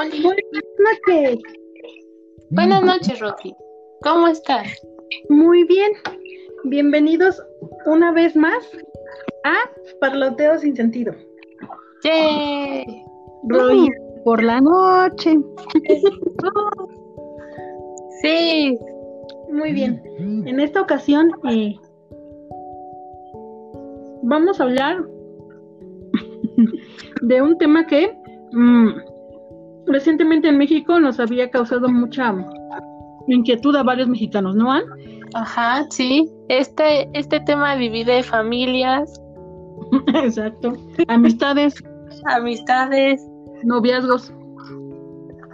Buenas noches. Buenas noches, Rosy. ¿Cómo estás? Muy bien. Bienvenidos una vez más a Parloteo sin sentido. ¡Yay! Roy por la noche. Sí. Muy bien. En esta ocasión eh, vamos a hablar de un tema que mm, recientemente en México nos había causado mucha inquietud a varios mexicanos, ¿no, Ann? Ajá, sí. Este, este tema divide familias, Exacto. Amistades, amistades, noviazgos,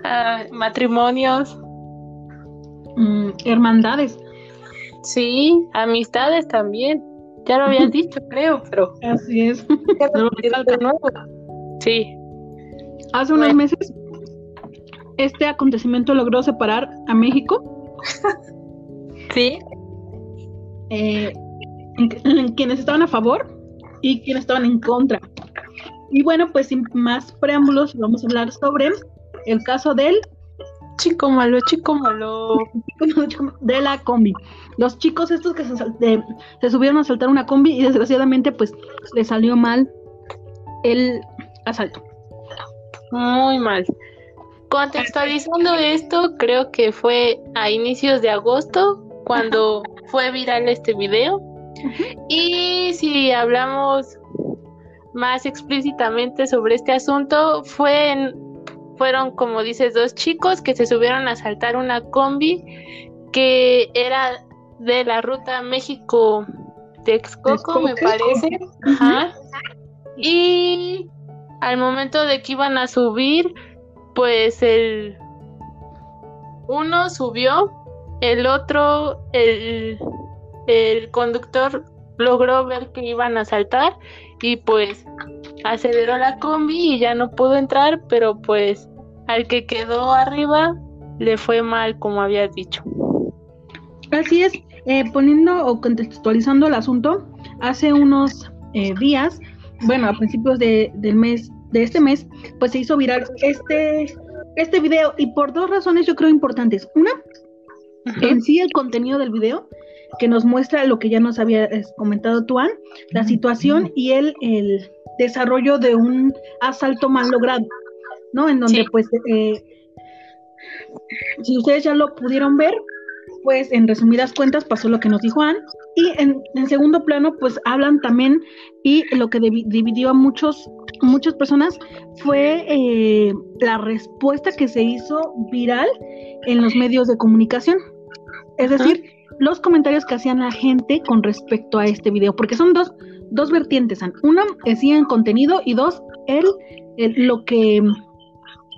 ah, matrimonios. mm, hermandades. Sí, amistades también. Ya lo habías dicho, creo, pero Así es. ya lo de nuevo. Sí, Hace unos meses este acontecimiento logró separar a México, sí, eh, en- en quienes estaban a favor y quienes estaban en contra. Y bueno, pues sin más preámbulos, vamos a hablar sobre el caso del chico malo, chico malo. de la combi. Los chicos estos que se, de- se subieron a saltar una combi y desgraciadamente pues les salió mal el asalto. Muy mal. Contextualizando esto, creo que fue a inicios de agosto cuando fue viral este video. Y si hablamos más explícitamente sobre este asunto, fue en- fueron, como dices, dos chicos que se subieron a saltar una combi que era de la ruta México-Texcoco, me parece. Ajá. Y al momento de que iban a subir, pues el uno subió, el otro, el, el conductor logró ver que iban a saltar y pues aceleró la combi y ya no pudo entrar, pero pues al que quedó arriba le fue mal, como habías dicho. Así es, eh, poniendo o contextualizando el asunto, hace unos eh, días, bueno, a principios de, del mes, de este mes, pues se hizo viral este, este video y por dos razones yo creo importantes. Una, en sí el contenido del video, que nos muestra lo que ya nos había comentado Tuan, la situación y el, el desarrollo de un asalto mal logrado, ¿no? En donde Sí. pues, eh, si ustedes ya lo pudieron ver, pues en resumidas cuentas pasó lo que nos dijo Ann. Y en, en segundo plano, pues hablan también, y lo que divi- dividió a muchos, muchas personas fue eh, la respuesta que se hizo viral en los medios de comunicación. Es decir, los comentarios que hacían la gente con respecto a este video, porque son dos, dos vertientes, Ann. Una en contenido y dos, el, el- lo que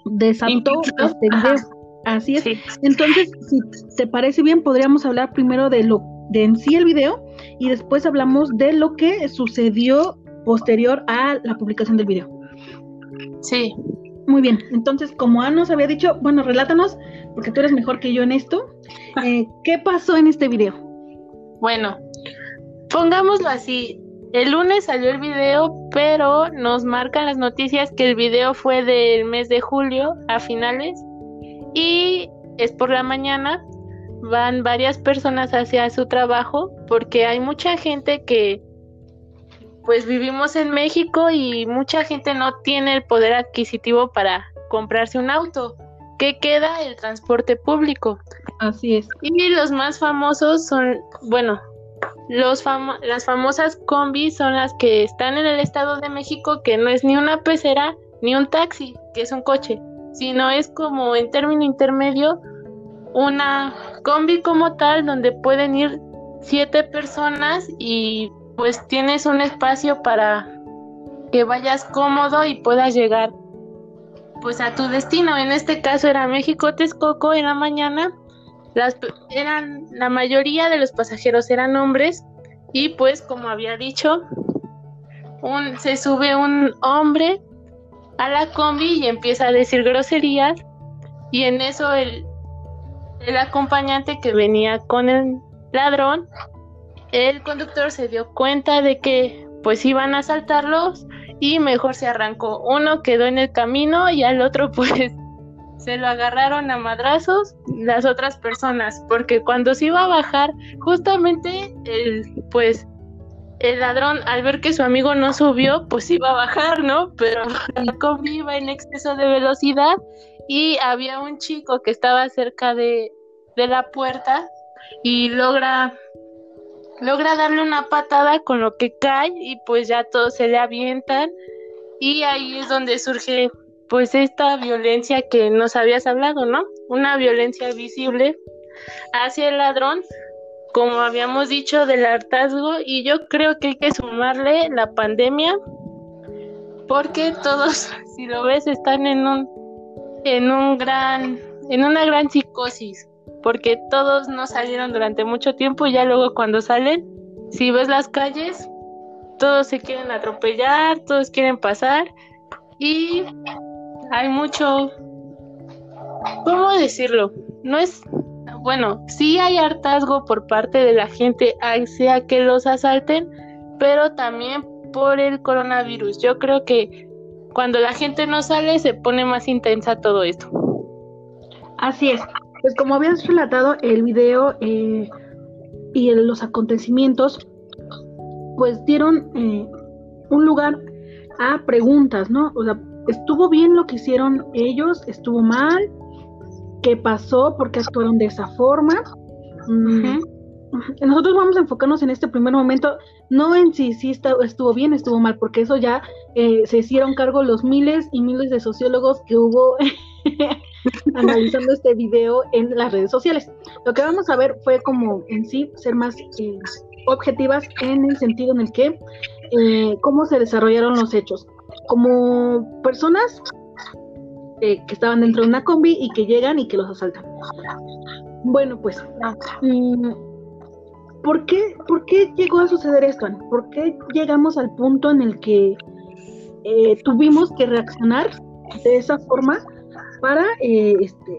desató este video. Así es. Sí. Entonces, si te parece bien, podríamos hablar primero de lo de en sí el video y después hablamos de lo que sucedió posterior a la publicación del video. Sí. Muy bien, entonces, como Ana nos había dicho, bueno, relátanos, porque tú eres mejor que yo en esto, eh, ¿qué pasó en este video? Bueno, pongámoslo así. El lunes salió el video, pero nos marcan las noticias que el video fue del mes de julio a finales y es por la mañana. Van varias personas hacia su trabajo porque hay mucha gente que pues vivimos en México y mucha gente no tiene el poder adquisitivo para comprarse un auto. ¿Qué queda? El transporte público. Así es. Y los más famosos son, bueno, los famo- las famosas combis son las que están en el Estado de México, que no es ni una pecera ni un taxi, que es un coche, sino es como en término intermedio una combi como tal donde pueden ir siete personas y pues tienes un espacio para que vayas cómodo y puedas llegar pues a tu destino. En este caso era México Texcoco en la mañana las eran la mayoría de los pasajeros eran hombres y pues como había dicho un se sube un hombre a la combi y empieza a decir groserías y en eso el el acompañante que venía con el ladrón el conductor se dio cuenta de que pues iban a asaltarlos y mejor se arrancó uno quedó en el camino y al otro pues se lo agarraron a madrazos las otras personas, porque cuando se iba a bajar, justamente el, pues, el ladrón al ver que su amigo no subió, pues iba a bajar, ¿no? Pero combi iba en exceso de velocidad y había un chico que estaba cerca de, de la puerta y logra logra darle una patada con lo que cae y pues ya todos se le avientan y ahí es donde surge pues esta violencia que nos habías hablado, ¿no? Una violencia visible hacia el ladrón, como habíamos dicho, del hartazgo, y yo creo que hay que sumarle la pandemia, porque todos, si lo ves, están en un, en un gran, en una gran psicosis, porque todos no salieron durante mucho tiempo y ya luego cuando salen, si ves las calles, todos se quieren atropellar, todos quieren pasar y hay mucho, ¿cómo decirlo? No es, bueno, sí hay hartazgo por parte de la gente sea que los asalten, pero también por el coronavirus. Yo creo que cuando la gente no sale se pone más intensa todo esto. Así es. Pues como habías relatado el video eh, y los acontecimientos, pues dieron eh, un lugar a preguntas, ¿no? O sea, ¿estuvo bien lo que hicieron ellos? ¿Estuvo mal? ¿Qué pasó? ¿Por qué actuaron de esa forma? Mm, nosotros vamos a enfocarnos en este primer momento, no en si, si estuvo bien, estuvo mal, porque eso ya eh, se hicieron cargo los miles y miles de sociólogos que hubo analizando este video en las redes sociales. Lo que vamos a ver fue como en sí ser más eh, objetivas en el sentido en el que eh, cómo se desarrollaron los hechos. Como personas eh, que estaban dentro de una combi y que llegan y que los asaltan. Bueno, pues, mm, ¿por, qué, ¿por qué llegó a suceder esto? ¿Por qué llegamos al punto en el que tuvimos que reaccionar de esa forma para eh, este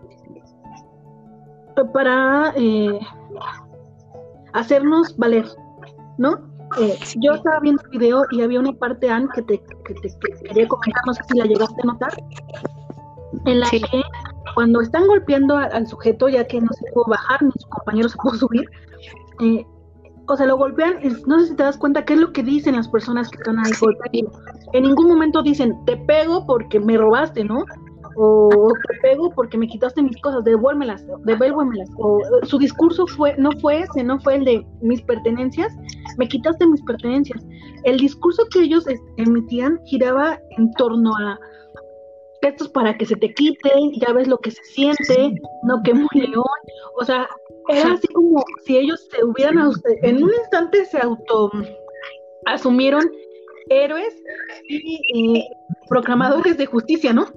para eh, hacernos valer, ¿no? Eh, yo estaba viendo el video y había una parte, Anne, que te, que te quería comentar, no sé si la llegaste a notar, en la que cuando están golpeando al, sujeto, ya que no se pudo bajar, ni su compañero se pudo subir, o sea, lo golpean, no sé si te das cuenta qué es lo que dicen las personas que están ahí golpeando. En ningún momento dicen, te pego porque me robaste, ¿no? o te pego porque me quitaste mis cosas, devuélvemelas, devuélvemelas. O su discurso fue, no fue ese, no fue el de mis pertenencias, me quitaste mis pertenencias. El discurso que ellos emitían giraba en torno a esto es para que se te quite, ya ves lo que se siente, no que muy león, o sea, era así como si ellos se hubieran, en un instante se auto asumieron héroes y proclamadores de justicia, ¿no?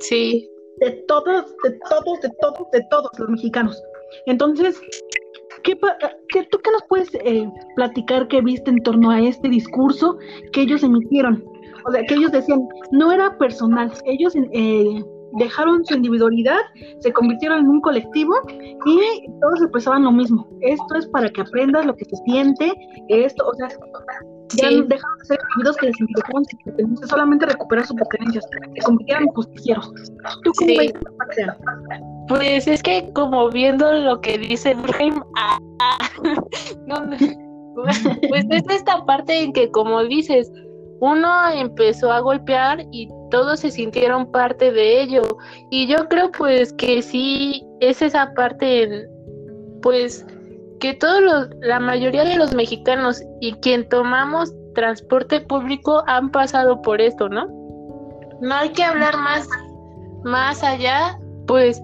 Sí. De todos, de todos, de todos, de todos los mexicanos. Entonces, ¿qué, qué, ¿tú qué nos puedes eh, platicar que viste en torno a este discurso que ellos emitieron? O sea, que ellos decían, no era personal, ellos eh, dejaron su individualidad, se convirtieron en un colectivo y todos expresaban lo mismo. Esto es para que aprendas lo que se siente, esto, o sea, ya dejaron de ser individuos que les interesaban solamente recuperar sus pertenencias, se convirtieron en justicieros. ¿Tú cómo ves Pues es que como viendo lo que dice Durkheim, ah, pues es esta parte en que como dices, uno empezó a golpear y todos se sintieron parte de ello. Y yo creo pues que sí es esa parte, pues que todos los, la mayoría de los mexicanos y quien tomamos transporte público han pasado por esto, ¿no? No hay que hablar más, más allá, pues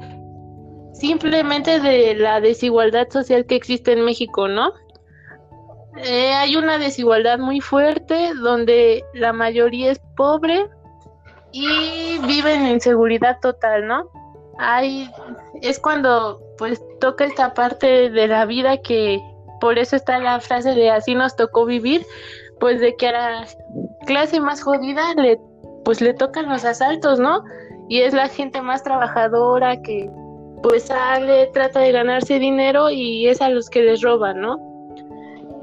simplemente de la desigualdad social que existe en México, ¿no? Eh, hay una desigualdad muy fuerte donde la mayoría es pobre y viven en inseguridad total, ¿no? Hay, es cuando pues toca esta parte de la vida que por eso está la frase de así nos tocó vivir, pues de que a la clase más jodida le pues le tocan los asaltos, ¿no? Y es la gente más trabajadora que pues sale, trata de ganarse dinero y es a los que les roban, ¿no?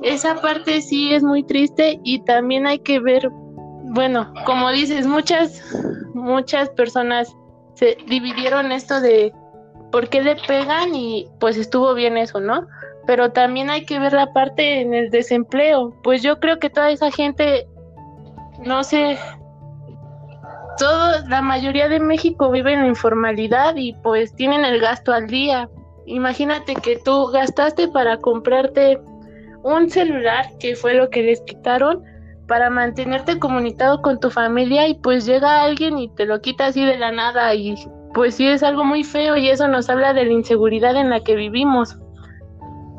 Esa parte sí es muy triste y también hay que ver, bueno, como dices, muchas muchas personas se dividieron esto de por qué le pegan y pues estuvo bien eso, ¿no? Pero también hay que ver la parte en el desempleo. Pues yo creo que toda esa gente, no sé, todo, la mayoría de México vive en informalidad y pues tienen el gasto al día. Imagínate que tú gastaste para comprarte un celular, que fue lo que les quitaron, para mantenerte comunicado con tu familia y pues llega alguien y te lo quita así de la nada y pues sí es algo muy feo y eso nos habla de la inseguridad en la que vivimos.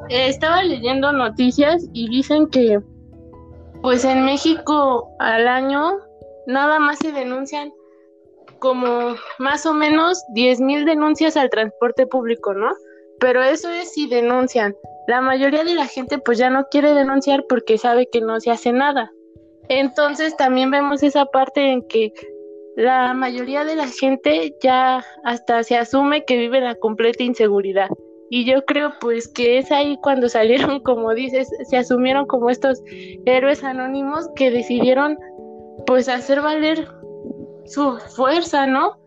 Eh, estaba leyendo noticias y dicen que pues en México al año nada más se denuncian como más o menos 10 mil denuncias al transporte público, ¿no? Pero eso es si denuncian. La mayoría de la gente pues ya no quiere denunciar porque sabe que no se hace nada. Entonces también vemos esa parte en que la mayoría de la gente ya hasta se asume que vive la completa inseguridad. Y yo creo pues que es ahí cuando salieron, como dices, se asumieron como estos héroes anónimos que decidieron pues hacer valer su fuerza, ¿no?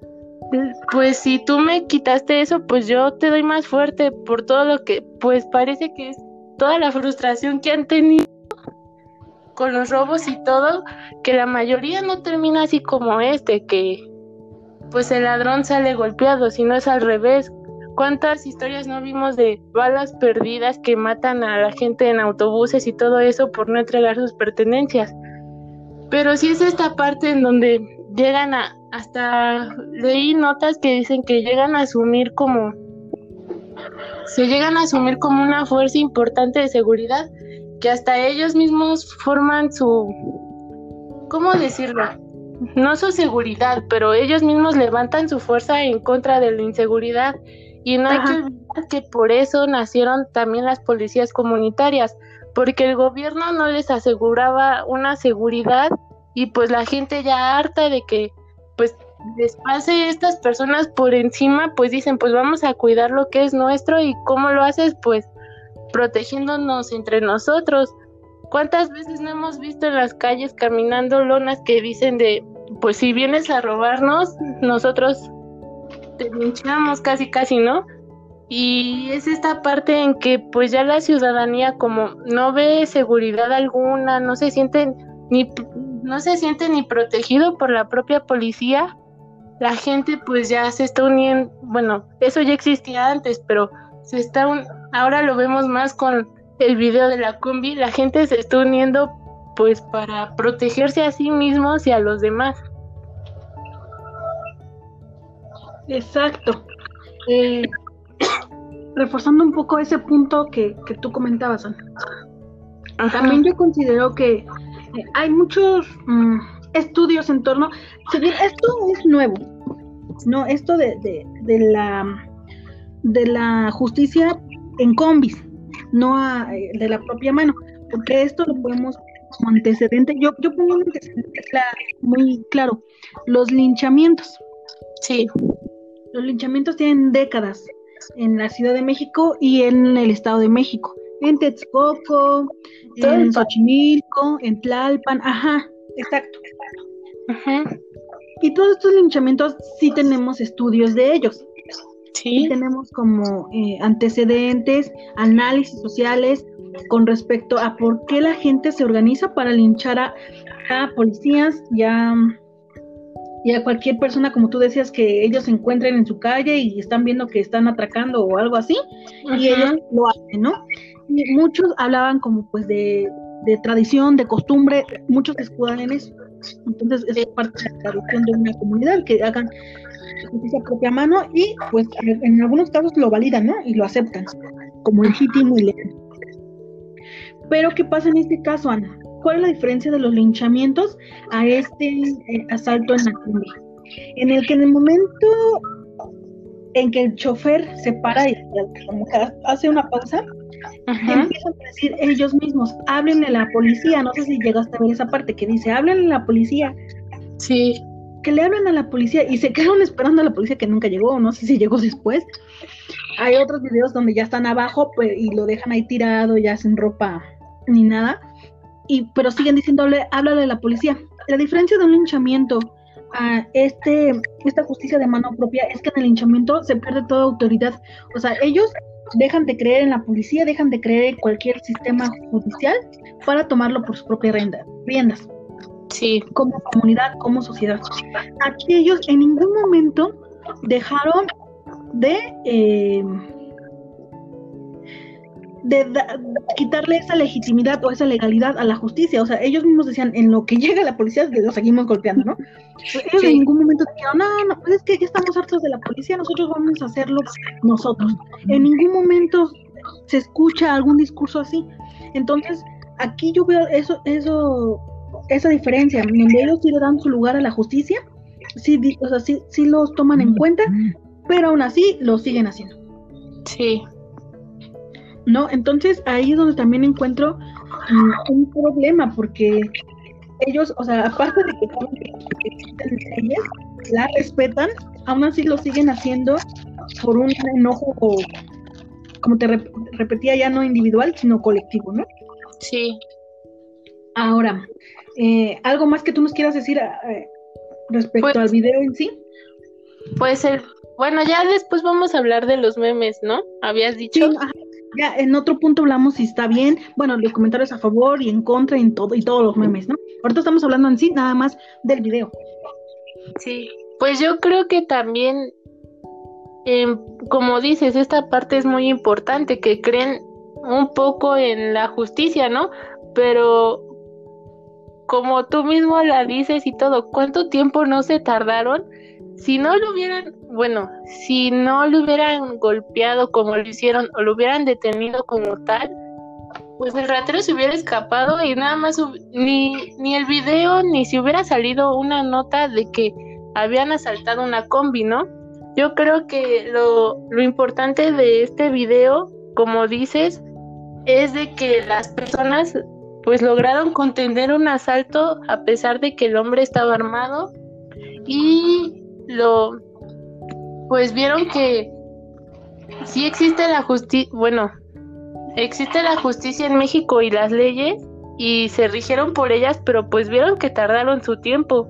Pues si tú me quitaste eso, pues yo te doy más fuerte por todo lo que, pues parece que es toda la frustración que han tenido con los robos y todo, que la mayoría no termina así como este, que pues el ladrón sale golpeado, sino es al revés. ¿Cuántas historias no vimos de balas perdidas que matan a la gente en autobuses y todo eso por no entregar sus pertenencias? Pero sí es esta parte en donde llegan a, hasta leí notas que dicen que llegan a asumir como, se llegan a asumir como una fuerza importante de seguridad que hasta ellos mismos forman su, ¿cómo decirlo? No su seguridad, pero ellos mismos levantan su fuerza en contra de la inseguridad. Y no hay que olvidar que por eso nacieron también las policías comunitarias, porque el gobierno no les aseguraba una seguridad y pues la gente ya harta de que pues les estas personas por encima, pues dicen, pues vamos a cuidar lo que es nuestro y cómo lo haces, pues protegiéndonos entre nosotros. ¿Cuántas veces no hemos visto en las calles caminando lonas que dicen de, pues si vienes a robarnos, nosotros te linchamos casi casi, ¿no? Y es esta parte en que pues ya la ciudadanía como no ve seguridad alguna, no se sienten ni no se siente ni protegido por la propia policía, la gente pues ya se está uniendo, bueno, eso ya existía antes, pero se está un, ahora lo vemos más con el video de la combi, la gente se está uniendo pues para protegerse a sí mismos y a los demás. Exacto. Eh, reforzando un poco ese punto que, que tú comentabas, también yo considero que hay muchos mm, estudios en torno, esto es nuevo, no, esto de, de, la de la justicia en combis, no eh, de la propia mano, porque esto lo podemos como antecedente, yo, yo pongo un antecedente muy claro, los linchamientos. Sí. Los linchamientos tienen décadas en la Ciudad de México y en el Estado de México en Texcoco, en Xochimilco, en Tlalpan, ajá, exacto. Ajá. Y todos estos linchamientos sí tenemos estudios de ellos. Sí. tenemos como eh, antecedentes, análisis sociales con respecto a por qué la gente se organiza para linchar a, policías y a, y a cualquier persona, como tú decías, que ellos se encuentren en su calle y están viendo que están atracando o algo así, y ellos lo hacen, ¿no? Muchos hablaban como pues de, tradición, de costumbre, muchos se escudan en eso. Entonces es parte de la tradición de una comunidad que hagan justicia propia mano y pues en algunos casos lo validan, ¿no? Y lo aceptan como legítimo y legal. Pero ¿qué pasa en este caso, Ana? ¿Cuál es la diferencia de los linchamientos a este eh, asalto en la cumbre? En el que en el momento en que el chofer se para y como que hace una pausa, empiezan a decir ellos mismos, háblenle a la policía, no sé si llegaste a ver esa parte que dice, háblenle a la policía. Sí. Que le hablan a la policía y se quedaron esperando a la policía que nunca llegó, no sé si llegó después. Hay otros videos donde ya están abajo pues, y lo dejan ahí tirado, ya sin ropa ni nada, y pero siguen diciéndole, háblale a la policía. La diferencia de un linchamiento a este, esta justicia de mano propia es que en el linchamiento se pierde toda autoridad. O sea, ellos dejan de creer en la policía, dejan de creer en cualquier sistema judicial para tomarlo por su propia riendas. Sí. Como comunidad, como sociedad. Aquí ellos en ningún momento dejaron de... Eh, de quitarle esa legitimidad o esa legalidad a la justicia. O sea, ellos mismos decían, en lo que llega la policía, lo seguimos golpeando, ¿no? Ellos en ningún momento dijeron, no, no, pues es que ya estamos hartos de la policía, nosotros vamos a hacerlo nosotros. En ningún momento se escucha algún discurso así. Entonces, aquí yo veo eso, eso, esa diferencia, donde ellos sí le dan su lugar a la justicia, sí, o sea, sí, sí los toman en cuenta, pero aún así lo siguen haciendo. Sí. ¿No? Entonces ahí es donde también encuentro mm, un problema, porque ellos, o sea, aparte de que existen leyes, la respetan, aún así lo siguen haciendo por un enojo, como te repetía, ya no individual, sino colectivo, ¿no? Sí. Ahora, eh, ¿algo más que tú nos quieras decir eh, respecto pues al video en sí? Puede ser. Bueno, ya después vamos a hablar de los memes, ¿no? Habías dicho. Sí, ya en otro punto hablamos si está bien, bueno, los comentarios a favor y en contra y, todo, y todos los memes, ¿no? Ahorita estamos hablando en sí nada más del video. Sí, pues yo creo que también, em, como dices, esta parte es muy importante, que creen un poco en la justicia, ¿no? Pero como tú mismo la dices y todo, ¿cuánto tiempo no se tardaron? Si no lo hubieran bueno, si no lo hubieran golpeado como lo hicieron o lo hubieran detenido como tal, pues el ratero se hubiera escapado y nada más ni, ni el video ni si hubiera salido una nota de que habían asaltado una combi, ¿no? Yo creo que lo, lo importante de este video, como dices, es de que las personas pues lograron contener un asalto a pesar de que el hombre estaba armado y lo pues vieron que sí existe la justicia, bueno, existe la justicia en México y las leyes y se rigieron por ellas, pero pues vieron que tardaron su tiempo,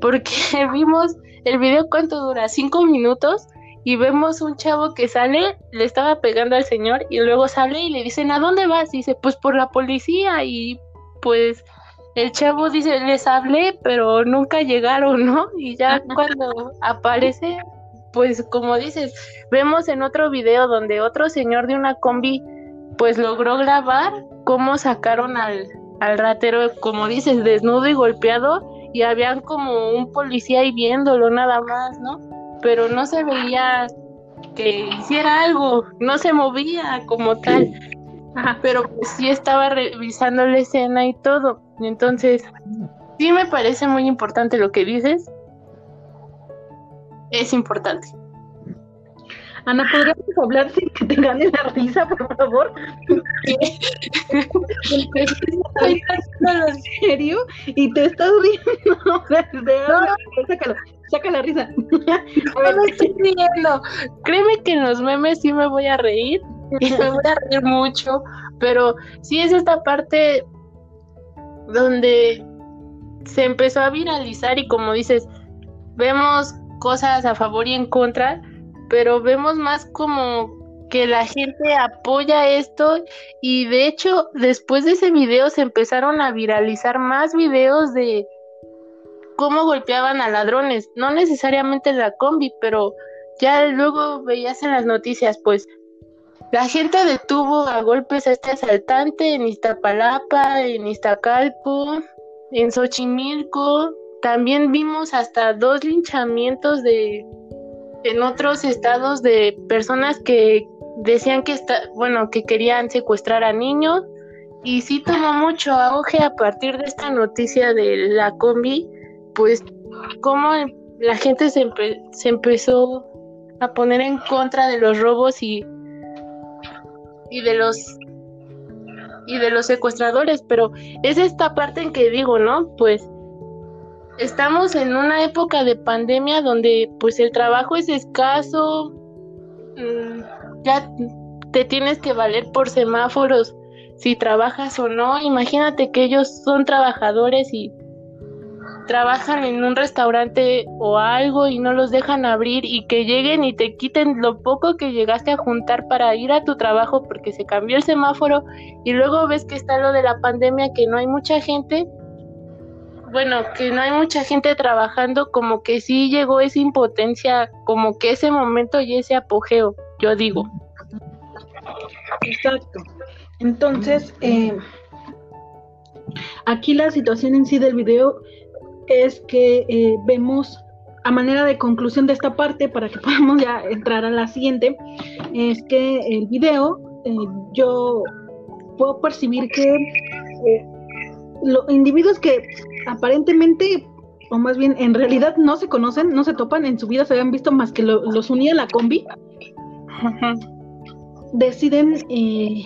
porque vimos el video cuánto dura, cinco minutos, y vemos un chavo que sale, le estaba pegando al señor y luego sale y le dicen, ¿a dónde vas? Dice, pues por la policía y pues el chavo dice, les hablé, pero nunca llegaron, ¿no? Y ya cuando aparece, pues como dices, vemos en otro video donde otro señor de una combi pues logró grabar cómo sacaron al, al ratero, como dices, desnudo y golpeado y habían como un policía ahí viéndolo nada más, ¿no? Pero no se veía que hiciera algo, no se movía como tal. pero pues sí estaba revisando la escena y todo. Entonces, sí me parece muy importante lo que dices, es importante. Ana, ¿podríamos hablar sin que te gane la risa, por favor? en serio y te estás riendo. no, sácalo, saca la risa. no me estoy riendo. Créeme que en los memes sí me voy a reír y me voy a reír mucho, pero sí es esta parte donde se empezó a viralizar y como dices, vemos cosas a favor y en contra, pero vemos más como que la gente apoya esto y de hecho después de ese video se empezaron a viralizar más videos de cómo golpeaban a ladrones, no necesariamente en la combi, pero ya luego veías en las noticias, pues la gente detuvo a golpes a este asaltante en Iztapalapa, en Iztacalco, en Xochimilco, también vimos hasta dos linchamientos de en otros estados de personas que decían que está, bueno, que querían secuestrar a niños. Y sí tomó mucho auge a partir de esta noticia de la combi, pues cómo la gente se, se empezó a poner en contra de los robos y y de los y de los secuestradores, pero es esta parte en que digo, ¿no? Pues estamos en una época de pandemia donde pues el trabajo es escaso, mm, ya te tienes que valer por semáforos si trabajas o no. Imagínate que ellos son trabajadores y trabajan en un restaurante o algo y no los dejan abrir y que lleguen y te quiten lo poco que llegaste a juntar para ir a tu trabajo porque se cambió el semáforo y luego ves que está lo de la pandemia que no hay mucha gente bueno, que no hay mucha gente trabajando, como que sí llegó esa impotencia, como que ese momento y ese apogeo, yo digo. Exacto. Entonces, eh, aquí la situación en sí del video es que eh, vemos a manera de conclusión de esta parte, para que podamos ya entrar a la siguiente, es que el video eh, yo puedo percibir que los individuos que aparentemente, o más bien en realidad no se conocen, no se topan, en su vida se habían visto más que los unía la combi, deciden eh,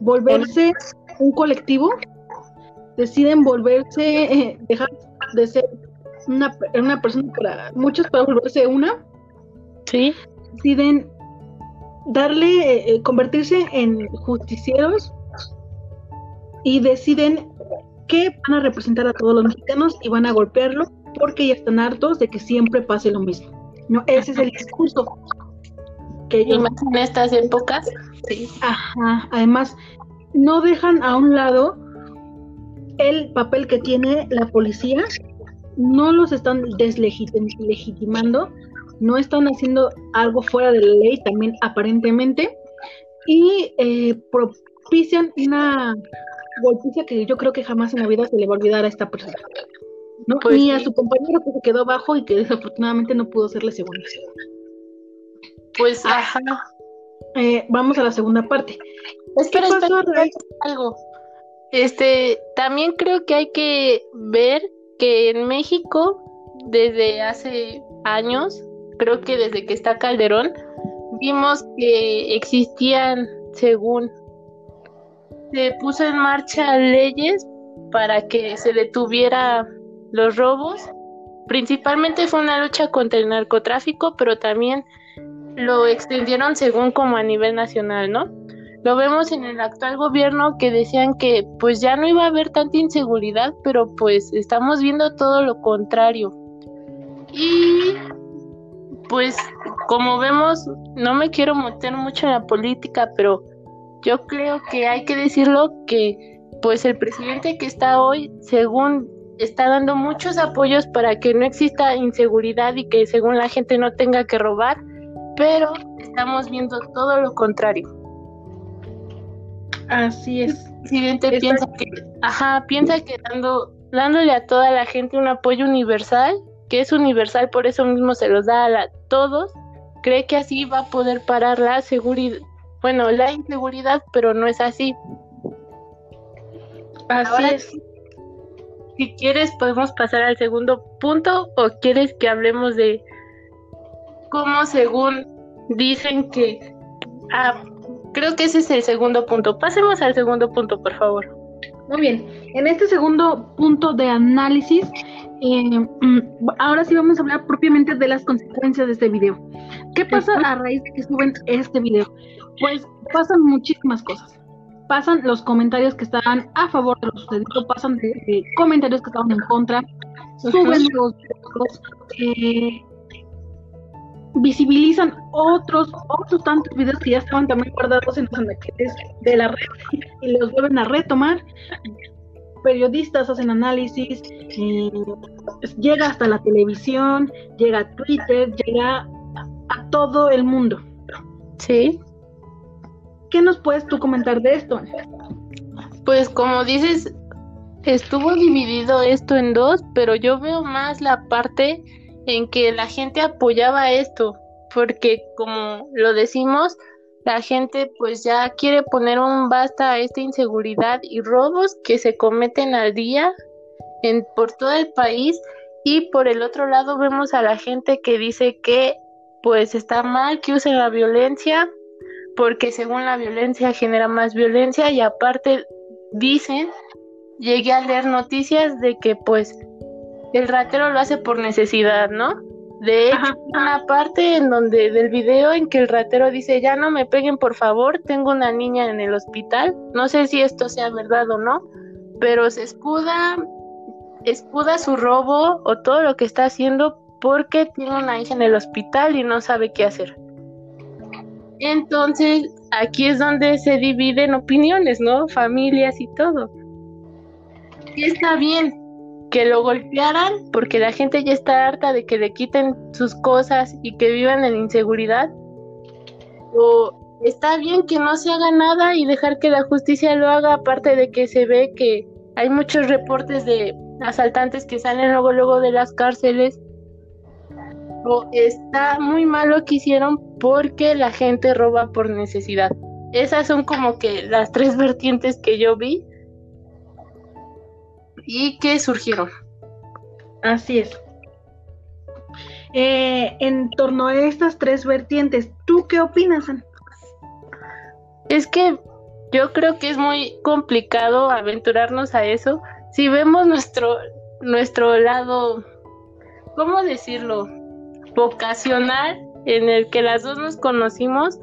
volverse un colectivo, deciden volverse, eh, dejar de ser una, una persona para muchos para volverse una. Sí. Deciden darle, eh, convertirse en justicieros y deciden que van a representar a todos los mexicanos y van a golpearlo porque ya están hartos de que siempre pase lo mismo. No, ese es el discurso que ellos en estas épocas. Sí. Ajá. Además, no dejan a un lado el papel que tiene la policía, no los están deslegitimando, no están haciendo algo fuera de la ley también aparentemente y eh, propician una golpiza que yo creo que jamás en la vida se le va a olvidar a esta persona. ¿no? Pues Ni a su compañero que se quedó abajo y que desafortunadamente no pudo ser la segunda. Pues, ajá. Eh, vamos a la segunda parte. Espera, espera, algo. Este, también creo que hay que ver que en México, desde hace años, creo que desde que está Calderón, vimos que existían, según se puso en marcha leyes para que se detuviera los robos. Principalmente fue una lucha contra el narcotráfico, pero también lo extendieron según como a nivel nacional, ¿no? Lo vemos en el actual gobierno que decían que pues ya no iba a haber tanta inseguridad, pero pues estamos viendo todo lo contrario. Y pues como vemos, no me quiero meter mucho en la política, pero yo creo que hay que decirlo que pues el presidente que está hoy, según está dando muchos apoyos para que no exista inseguridad y que según la gente no tenga que robar, pero estamos viendo todo lo contrario. Así es. Presidente piensa que, ajá, piensa que dando, dándole a toda la gente un apoyo universal, que es universal, por eso mismo se los da a todos, cree que así va a poder parar la seguridad, bueno, la inseguridad, pero no es así. Así es. Si quieres, podemos pasar al segundo punto o quieres que hablemos de cómo según dicen que... Ah, creo que ese es el segundo punto. Pasemos al segundo punto, por favor. Muy bien. En este segundo punto de análisis, eh, ahora sí vamos a hablar propiamente de las consecuencias de este video. ¿Qué pasa a raíz de que suben este video? Pues pasan muchísimas cosas. Pasan los comentarios que estaban a favor de lo sucedido, pasan de, comentarios que estaban en contra, suben los videos, eh, visibilizan otros, otros tantos videos que ya estaban también guardados en los anaqueles de la red y los vuelven a retomar. Periodistas hacen análisis, eh, llega hasta la televisión, llega a Twitter, llega a todo el mundo. Sí. ¿Qué nos puedes tú comentar de esto? Pues como dices, estuvo dividido esto en dos, pero yo veo más la parte en que la gente apoyaba esto, porque como lo decimos, la gente pues ya quiere poner un basta a esta inseguridad y robos que se cometen al día en, por todo el país. Y por el otro lado vemos a la gente que dice que pues está mal que usen la violencia porque según la violencia genera más violencia. Y aparte dicen, llegué a leer noticias de que pues el ratero lo hace por necesidad, ¿no? De hecho, una parte en donde del video en que el ratero dice, ya no me peguen por favor, tengo una niña en el hospital, no sé si esto sea verdad o no, pero se escuda escuda su robo o todo lo que está haciendo porque tiene una hija en el hospital y no sabe qué hacer. Entonces, aquí es donde se dividen opiniones, ¿no? Familias y todo. Y está bien que lo golpearan porque la gente ya está harta de que le quiten sus cosas y que vivan en inseguridad. O está bien que no se haga nada y dejar que la justicia lo haga, aparte de que se ve que hay muchos reportes de asaltantes que salen luego luego de las cárceles o está muy mal lo que hicieron porque la gente roba por necesidad. Esas son como que las tres vertientes que yo vi y que surgieron. Así es. Eh, en torno a estas tres vertientes, ¿tú qué opinas? Es que yo creo que es muy complicado aventurarnos a eso. Si vemos nuestro, nuestro lado, ¿cómo decirlo? Vocacional, en el que las dos nos conocimos,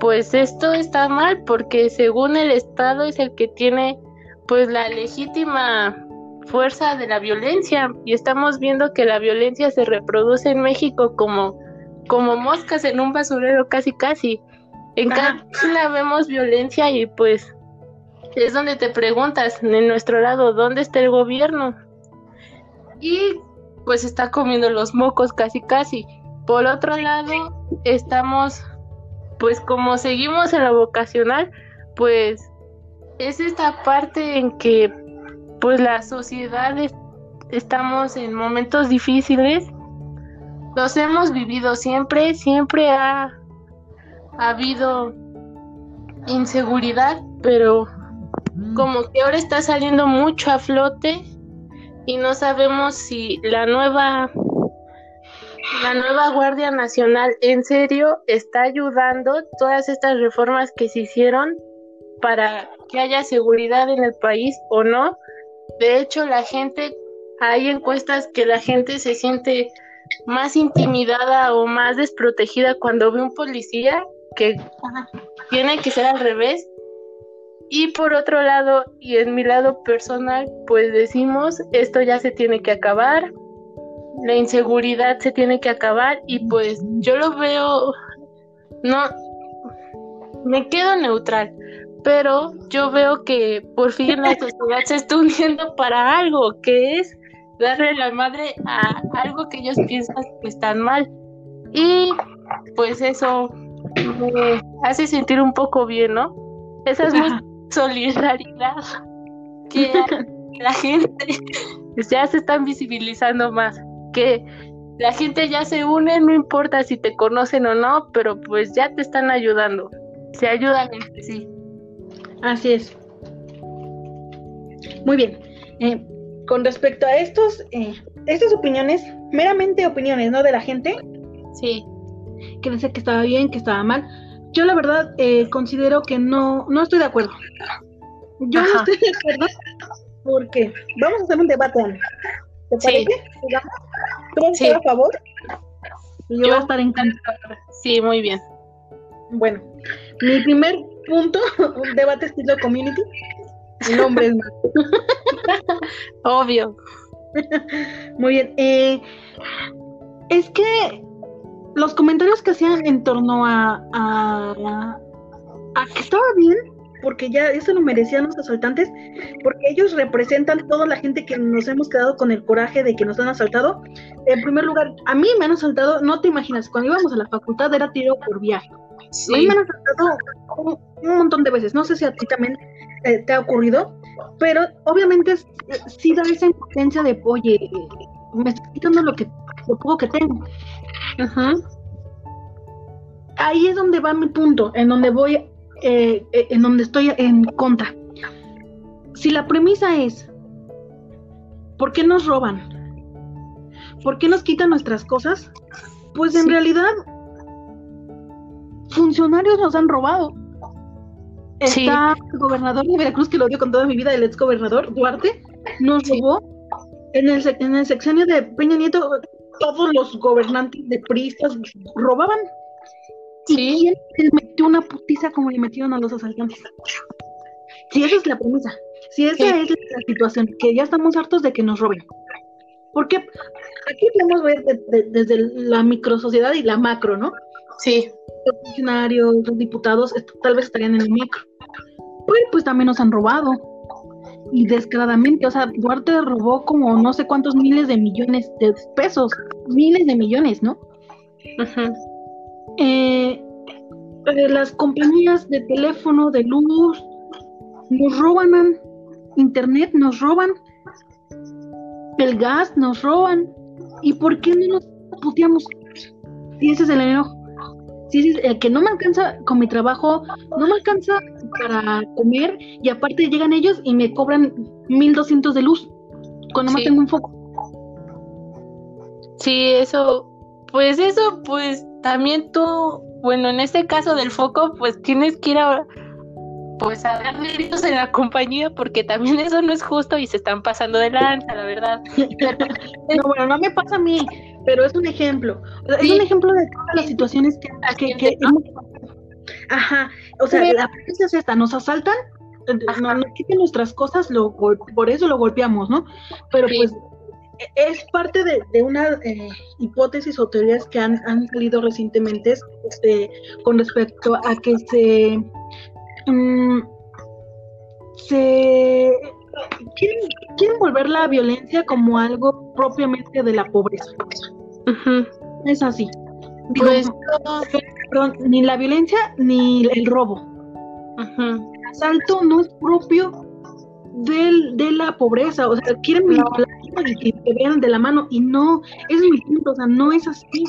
pues esto está mal porque según el Estado es el que tiene pues la legítima fuerza de la violencia y estamos viendo que la violencia se reproduce en México como como moscas en un basurero casi casi. En cada esquina vemos violencia y pues es donde te preguntas en nuestro lado dónde está el gobierno. Y pues está comiendo los mocos casi casi. Por otro lado, estamos pues como seguimos en lo vocacional, pues es esta parte en que pues la sociedad estamos en momentos difíciles. Los hemos vivido siempre, siempre ha, ha habido inseguridad, pero como que ahora está saliendo mucho a flote y no sabemos si la nueva la nueva Guardia Nacional en serio está ayudando todas estas reformas que se hicieron para que haya seguridad en el país o no. De hecho, la gente, hay encuestas que la gente se siente más intimidada o más desprotegida cuando ve un policía que tiene que ser al revés. Y por otro lado, y en mi lado personal, pues decimos, esto ya se tiene que acabar, la inseguridad se tiene que acabar y pues yo lo veo, no, me quedo neutral, pero yo veo que por fin la sociedad se está uniendo para algo, que es darle la madre a algo que ellos piensan que están mal. Y pues eso me hace sentir un poco bien, ¿no? Esa es muy solidaridad que la gente ya se están visibilizando más, que la gente ya se une, no importa si te conocen o no, pero pues ya te están ayudando, se ayudan entre sí. Así es. Muy bien. Eh, con respecto a estos, eh, estas opiniones, meramente opiniones, ¿no? De la gente. Sí. Que dice que estaba bien, que estaba mal. Yo la verdad eh, considero que no, no estoy de acuerdo. Yo no estoy de acuerdo porque vamos a hacer un debate. ¿Te parece? ¿Tú vas a estar a favor? yo, voy a estar en contra. Sí, muy bien. Bueno, mi primer punto, un debate estilo community. Nombres Obvio. Muy bien. Eh, es que los comentarios que hacían en torno a, a, a que estaba bien, porque ya eso lo merecían los asaltantes, porque ellos representan toda la gente que nos hemos quedado con el coraje de que nos han asaltado. En primer lugar, a mí me han asaltado, no te imaginas, cuando íbamos a la facultad era tiro por viaje. A mí me han asaltado un, montón de veces, no sé si a ti también eh, te ha ocurrido, pero obviamente sí da esa impotencia de, oye, me está quitando lo que lo poco que tengo. Ahí es donde va mi punto, en donde voy, eh, eh, en donde estoy en contra. Si la premisa es, ¿por qué nos roban? ¿Por qué nos quitan nuestras cosas? Pues en realidad, funcionarios nos han robado. Está el gobernador de Veracruz, que lo odio con toda mi vida, el ex gobernador Duarte, nos robó en el, en el sexenio de Peña Nieto, todos los gobernantes de priistas robaban. Sí. ¿Y quién metió una putiza como le metieron a los asaltantes? Sí, esa es la premisa. Si esa es la situación, que ya estamos hartos de que nos roben. Porque aquí podemos ver desde la micro sociedad y la macro, ¿no? Sí. Los funcionarios, los diputados, tal vez estarían en el micro. Pues, pues también nos han robado. Y descaradamente, o sea, Duarte robó como no sé cuántos miles de millones de pesos, miles de millones, ¿no? Eh, eh, las compañías de teléfono, de luz, nos roban internet, nos roban el gas, nos roban. ¿Y por qué no nos puteamos? Si ese es el enojo. Si es el que no me alcanza con mi trabajo, no me alcanza para comer y aparte llegan ellos y me cobran 1200 de luz cuando más tengo un foco. Sí, eso, pues eso, pues también tú, bueno, en este caso del foco, pues tienes que ir a, pues a dar méritos en la compañía porque también eso no es justo y se están pasando de lanza, la verdad. no, bueno, no me pasa a mí, pero es un ejemplo. Es un ejemplo de todas las situaciones que, que, Ajá, o sea, la premisa es esta, nos asaltan, no, nos quiten nuestras cosas, lo, por eso lo golpeamos, ¿no? Pero pues e, es parte de, una eh, hipótesis o teorías que han, han salido recientemente este, con respecto a que se Mm, se quieren, volver la violencia como algo propiamente de la pobreza. Es así. Pues, ni la violencia ni el robo. El asalto no es propio del, de la pobreza. O sea, quieren y que te vean de la mano. Y no, es mi punto. O sea, no es así.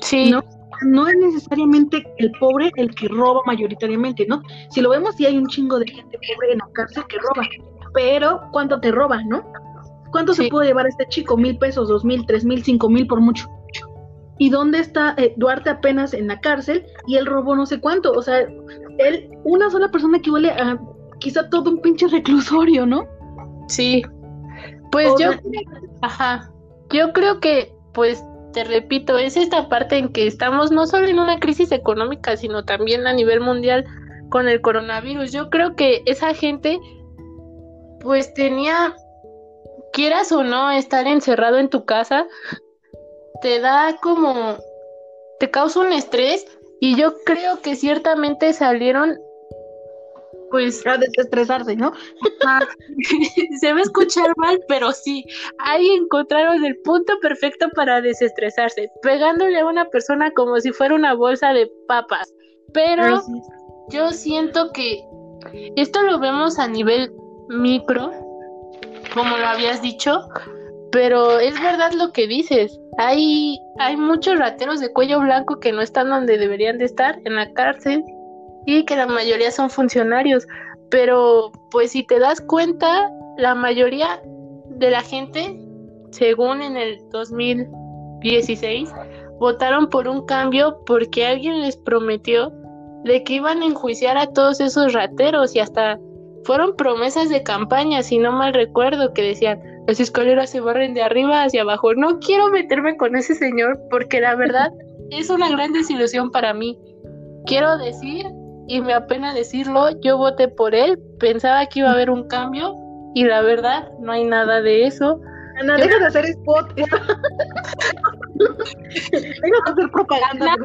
Sí. ¿no? no es necesariamente el pobre el que roba mayoritariamente, ¿no? Si lo vemos, sí hay un chingo de gente pobre en la cárcel que roba, pero ¿cuánto te roba, no? ¿Cuánto se puede llevar este chico? Mil pesos, dos mil, tres mil, cinco mil por mucho. ¿Y dónde está eh, Duarte apenas en la cárcel y él robó no sé cuánto? O sea, él, una sola persona equivale a quizá todo un pinche reclusorio, ¿no? Sí. Pues yo, ajá, yo creo que pues te repito, es esta parte en que estamos no solo en una crisis económica, sino también a nivel mundial con el coronavirus. Yo creo que esa gente pues tenía, quieras o no, estar encerrado en tu casa, te da como, te causa un estrés y yo creo que ciertamente salieron pues a desestresarse, ¿no? se va a escuchar mal, pero sí, ahí encontraron el punto perfecto para desestresarse, pegándole a una persona como si fuera una bolsa de papas. Pero yo siento que esto lo vemos a nivel micro, como lo habías dicho, pero es verdad lo que dices. Hay, hay muchos rateros de cuello blanco que no están donde deberían de estar, en la cárcel, y que la mayoría son funcionarios, pero pues si te das cuenta, la mayoría de la gente, según en el 2016, votaron por un cambio porque alguien les prometió de que iban a enjuiciar a todos esos rateros y hasta fueron promesas de campaña, si no mal recuerdo, que decían, las escaleras se barren de arriba hacia abajo. No quiero meterme con ese señor porque la verdad es una gran desilusión para mí. Quiero decir y me apena decirlo, yo voté por él, pensaba que iba a haber un cambio y la verdad no hay nada de eso. Ana, deja de hacer spot. de hacer propaganda.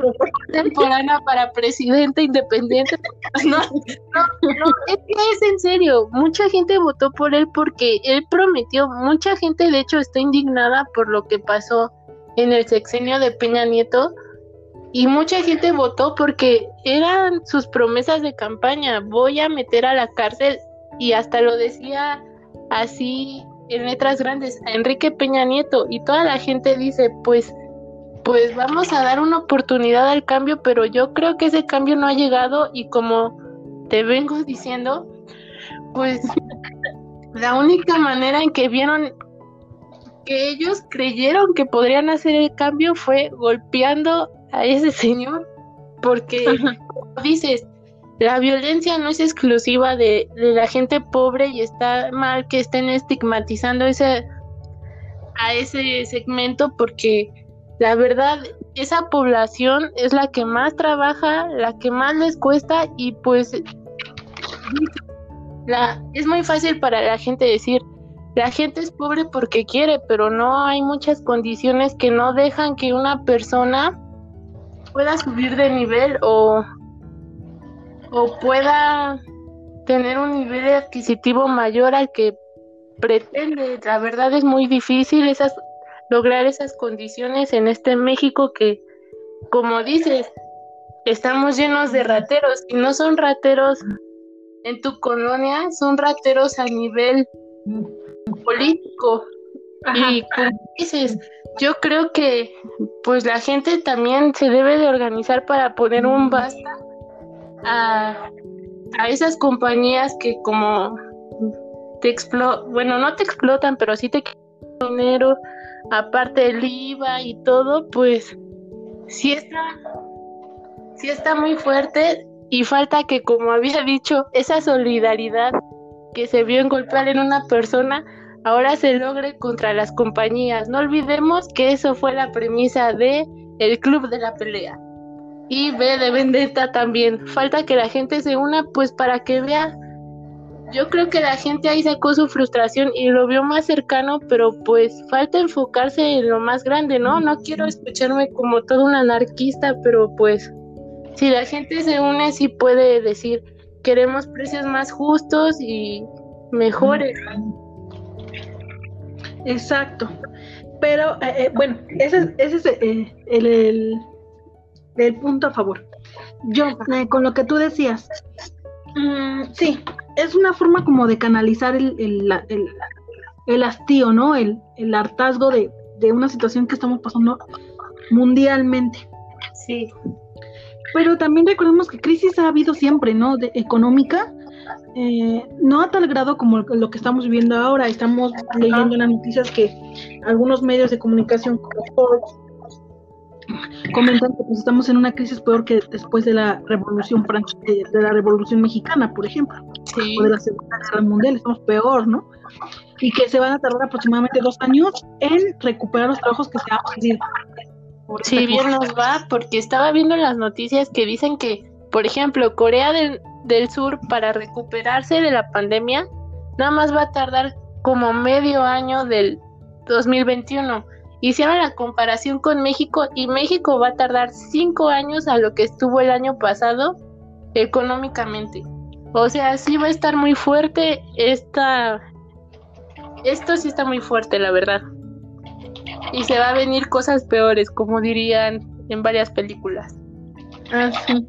Para presidente independiente. No, no, es en serio. Mucha gente votó por él porque él prometió. Mucha gente, de hecho, está indignada por lo que pasó en el sexenio de Peña Nieto y mucha gente votó porque eran sus promesas de campaña. Voy a meter a la cárcel y hasta lo decía así en letras grandes a Enrique Peña Nieto y toda la gente dice pues pues vamos a dar una oportunidad al cambio, pero yo creo que ese cambio no ha llegado y como te vengo diciendo, pues la única manera en que vieron que ellos creyeron que podrían hacer el cambio fue golpeando a ese señor, porque dices, la violencia no es exclusiva de, la gente pobre y está mal que estén estigmatizando ese, a ese segmento porque la verdad esa población es la que más trabaja, la que más les cuesta y pues la, es muy fácil para la gente decir, la gente es pobre porque quiere, pero no hay muchas condiciones que no dejan que una persona pueda subir de nivel o, o pueda tener un nivel adquisitivo mayor al que pretende. La verdad es muy difícil esas, lograr esas condiciones en este México que, como dices, estamos llenos de rateros y no son rateros en tu colonia, son rateros a nivel político. Y como dices, yo creo que pues la gente también se debe de organizar para poner un basta a, a esas compañías que como te explotan, bueno, no te explotan, pero sí te quitan dinero, aparte del IVA y todo, pues sí está, sí está muy fuerte y falta que, como había dicho, esa solidaridad que se vio en golpear en una persona, ahora se logre contra las compañías. No olvidemos que eso fue la premisa de el club de la pelea. Y B de Vendetta también. Falta que la gente se una pues para que vea. Yo creo que la gente ahí sacó su frustración y lo vio más cercano, pero pues falta enfocarse en lo más grande, ¿no? No quiero escucharme como todo un anarquista, pero pues si la gente se une sí puede decir queremos precios más justos y mejores. Exacto. Pero eh, eh, bueno, ese, ese es eh, el, el, punto a favor. Yo, con lo que tú decías, mm, sí, es una forma como de canalizar el, el, el hastío, ¿no? El, el hartazgo de, de una situación que estamos pasando mundialmente. Sí. Pero también recordemos que crisis ha habido siempre, ¿no? De, económica, eh, no a tal grado como lo que estamos viviendo ahora. Estamos leyendo en las noticias que algunos medios de comunicación como Forbes comentan que pues, estamos en una crisis peor que después de la revolución de, la revolución mexicana, por ejemplo, o de la segunda guerra mundial, estamos peor, ¿no? Y que se van a tardar aproximadamente dos años en recuperar los trabajos que se han perdido. Sí, bien nos va, porque estaba viendo las noticias que dicen que, por ejemplo, Corea del, del Sur para recuperarse de la pandemia, nada más va a tardar como medio año del 2021. Hicieron la comparación con México y México va a tardar cinco años a lo que estuvo el año pasado económicamente. O sea, sí va a estar muy fuerte esta... Esto sí está muy fuerte, la verdad y se va a venir cosas peores, como dirían en varias películas. Ah, sí.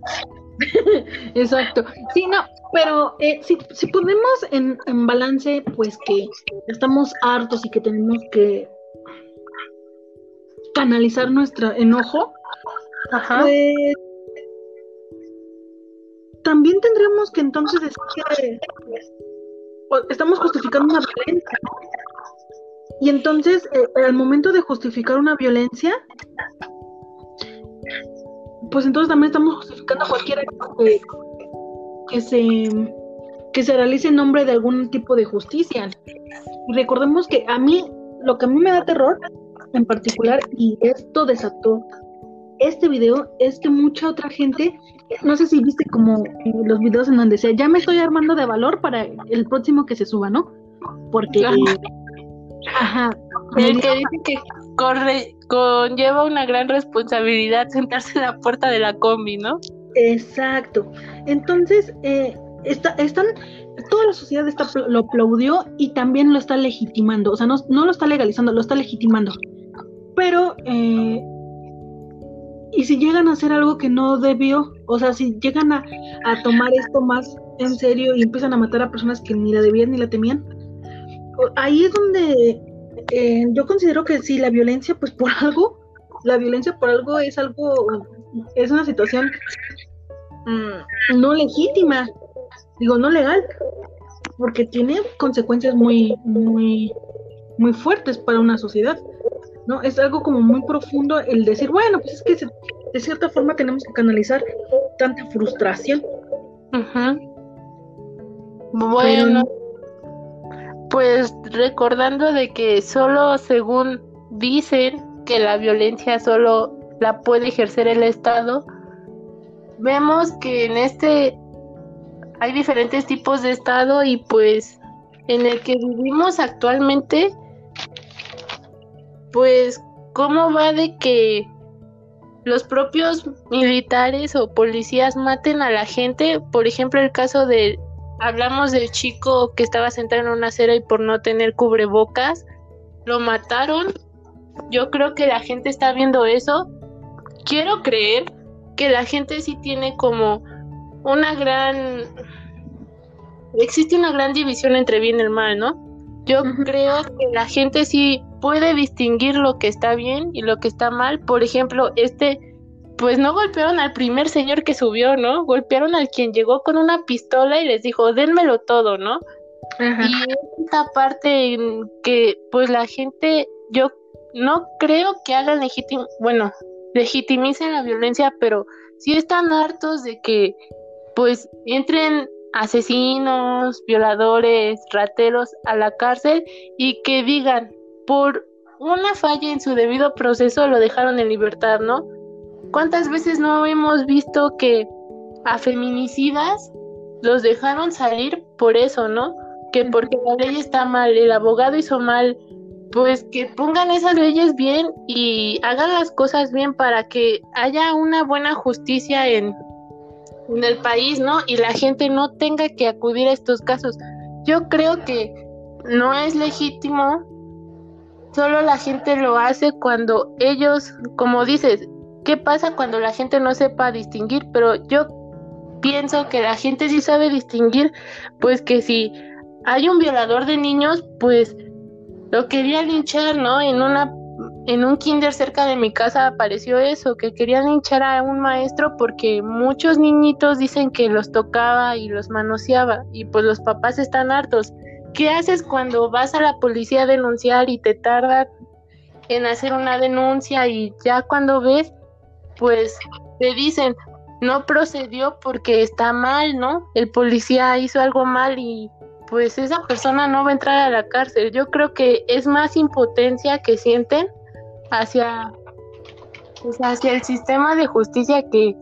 Exacto. Sí, no, pero eh, si, si ponemos en, en balance, pues que estamos hartos y que tenemos que canalizar nuestro enojo, Ajá. pues también tendríamos que entonces decir que estamos justificando una violencia. Y entonces, eh, al momento de justificar una violencia, pues entonces también estamos justificando cualquier que, que se que se realice en nombre de algún tipo de justicia. Y recordemos que a mí, lo que a mí me da terror en particular, y esto desató este video, es que mucha otra gente, no sé si viste como los videos en donde decía, ya me estoy armando de valor para el próximo que se suba, ¿no? Porque... Ajá. El que dice que corre, conlleva una gran responsabilidad sentarse en la puerta de la combi, ¿no? Exacto. Entonces, eh, está, están, toda la sociedad está, lo aplaudió y también lo está legitimando. O sea, no, no lo está legalizando, lo está legitimando. Pero, eh, y si llegan a hacer algo que no debió, o sea, si llegan a, a tomar esto más en serio y empiezan a matar a personas que ni la debían ni la temían, ahí es donde eh, yo considero que sí, la violencia, pues por algo, la violencia por algo es algo, es una situación mm, no legítima, digo, no legal, porque tiene consecuencias muy, muy, muy fuertes para una sociedad, ¿no? Es algo como muy profundo el decir, bueno, pues es que de cierta forma tenemos que canalizar tanta frustración. Bueno. Pues recordando de que solo según dicen que la violencia solo la puede ejercer el Estado, vemos que en este hay diferentes tipos de estado y pues en el que vivimos actualmente, pues cómo va de que los propios militares o policías maten a la gente, por ejemplo el caso de hablamos del chico que estaba sentado en una acera y por no tener cubrebocas lo mataron. Yo creo que la gente está viendo eso. Quiero creer que la gente sí tiene como una gran existe una gran división entre bien y el mal, ¿no? Yo creo que la gente sí puede distinguir lo que está bien y lo que está mal. Por ejemplo, este pues no golpearon al primer señor que subió, ¿no? Golpearon al quien llegó con una pistola y les dijo, dénmelo todo, ¿no? Y esta parte en que pues la gente, yo no creo que hagan legitim, bueno, legitimicen la violencia, pero sí están hartos de que pues entren asesinos, violadores, rateros a la cárcel y que digan, por una falla en su debido proceso lo dejaron en libertad, ¿no? ¿Cuántas veces no hemos visto que a feminicidas los dejaron salir por eso, ¿no? Que porque la ley está mal, el abogado hizo mal, pues que pongan esas leyes bien y hagan las cosas bien para que haya una buena justicia en, en el país, ¿no? Y la gente no tenga que acudir a estos casos. Yo creo que no es legítimo, solo la gente lo hace cuando ellos, como dices, qué pasa cuando la gente no sepa distinguir, pero yo pienso que la gente sí sabe distinguir, pues que si hay un violador de niños, pues lo quería linchar, ¿no? En una en un kinder cerca de mi casa apareció eso, que querían linchar a un maestro porque muchos niñitos dicen que los tocaba y los manoseaba y pues los papás están hartos. ¿Qué haces cuando vas a la policía a denunciar y te tardan en hacer una denuncia y ya cuando ves pues te dicen, no procedió porque está mal, ¿no? El policía hizo algo mal y pues esa persona no va a entrar a la cárcel. Yo creo que es más impotencia que sienten hacia, pues, hacia el sistema de justicia que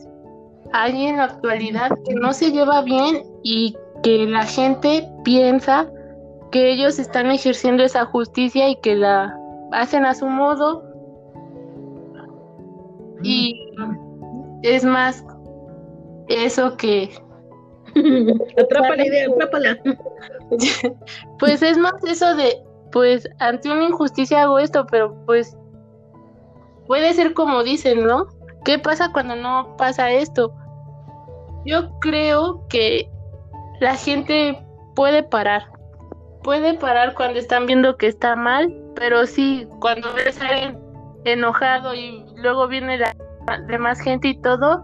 hay en la actualidad que no se lleva bien y que la gente piensa que ellos están ejerciendo esa justicia y que la hacen a su modo y es más eso que atrapa la idea, atrápala. pues es más eso de pues ante una injusticia hago esto, pero pues puede ser como dicen, ¿no? ¿Qué pasa cuando no pasa esto? Yo creo que la gente puede parar. Puede parar cuando están viendo que está mal, pero sí, cuando ves a alguien enojado y luego viene la demás gente y todo,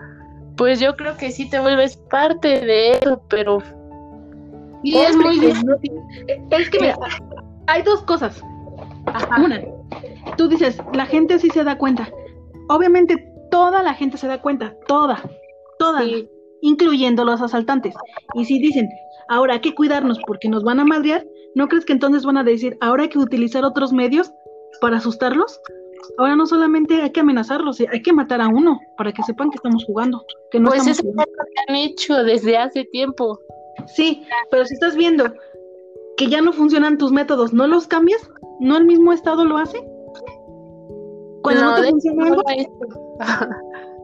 pues yo creo que sí te vuelves parte de eso, pero y es muy difícil. Es que mira, hay dos cosas. Una, tú dices, la gente sí se da cuenta. Obviamente toda la gente se da cuenta, toda, toda, incluyendo los asaltantes. Y si dicen, ahora hay que cuidarnos porque nos van a madrear, ¿no crees que entonces van a decir, ahora hay que utilizar otros medios para asustarlos? Ahora no solamente hay que amenazarlos, hay que matar a uno para que sepan que estamos jugando. Que no pues eso es lo que han hecho desde hace tiempo. Sí, pero si estás viendo que ya no funcionan tus métodos, ¿no los cambias? ¿No el mismo Estado lo hace? Cuando no, te funciona algo.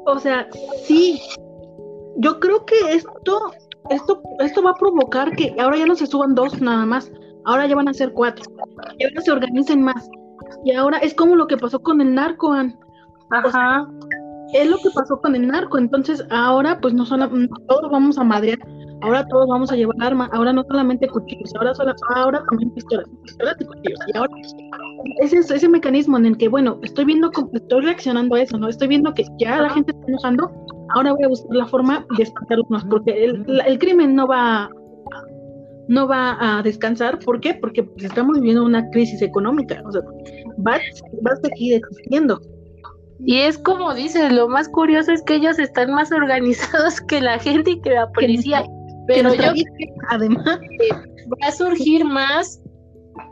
o sea, sí. Yo creo que esto, esto, esto va a provocar que ahora ya no se suban dos nada más, ahora ya van a ser cuatro, y ahora se organicen más. Y ahora es como lo que pasó con el narco, Ajá. es lo que pasó con el narco. Entonces, ahora, pues no solo todos vamos a madrear, ahora todos vamos a llevar arma, ahora no solamente cuchillos, ahora solo, ahora también pistolas, pistolas y cuchillos. Y ahora ese ese mecanismo en el que, bueno, estoy viendo, estoy reaccionando a eso, ¿no? Estoy viendo que ya la gente está enojando, ahora voy a buscar la forma de espantarlos más, porque el, el crimen no va no va a descansar. ¿Por qué? Porque pues, estamos viviendo una crisis económica. O sea, va, va a seguir existiendo. Y es como dices, lo más curioso es que ellos están más organizados que la gente y que la policía. pero yo además va a surgir más,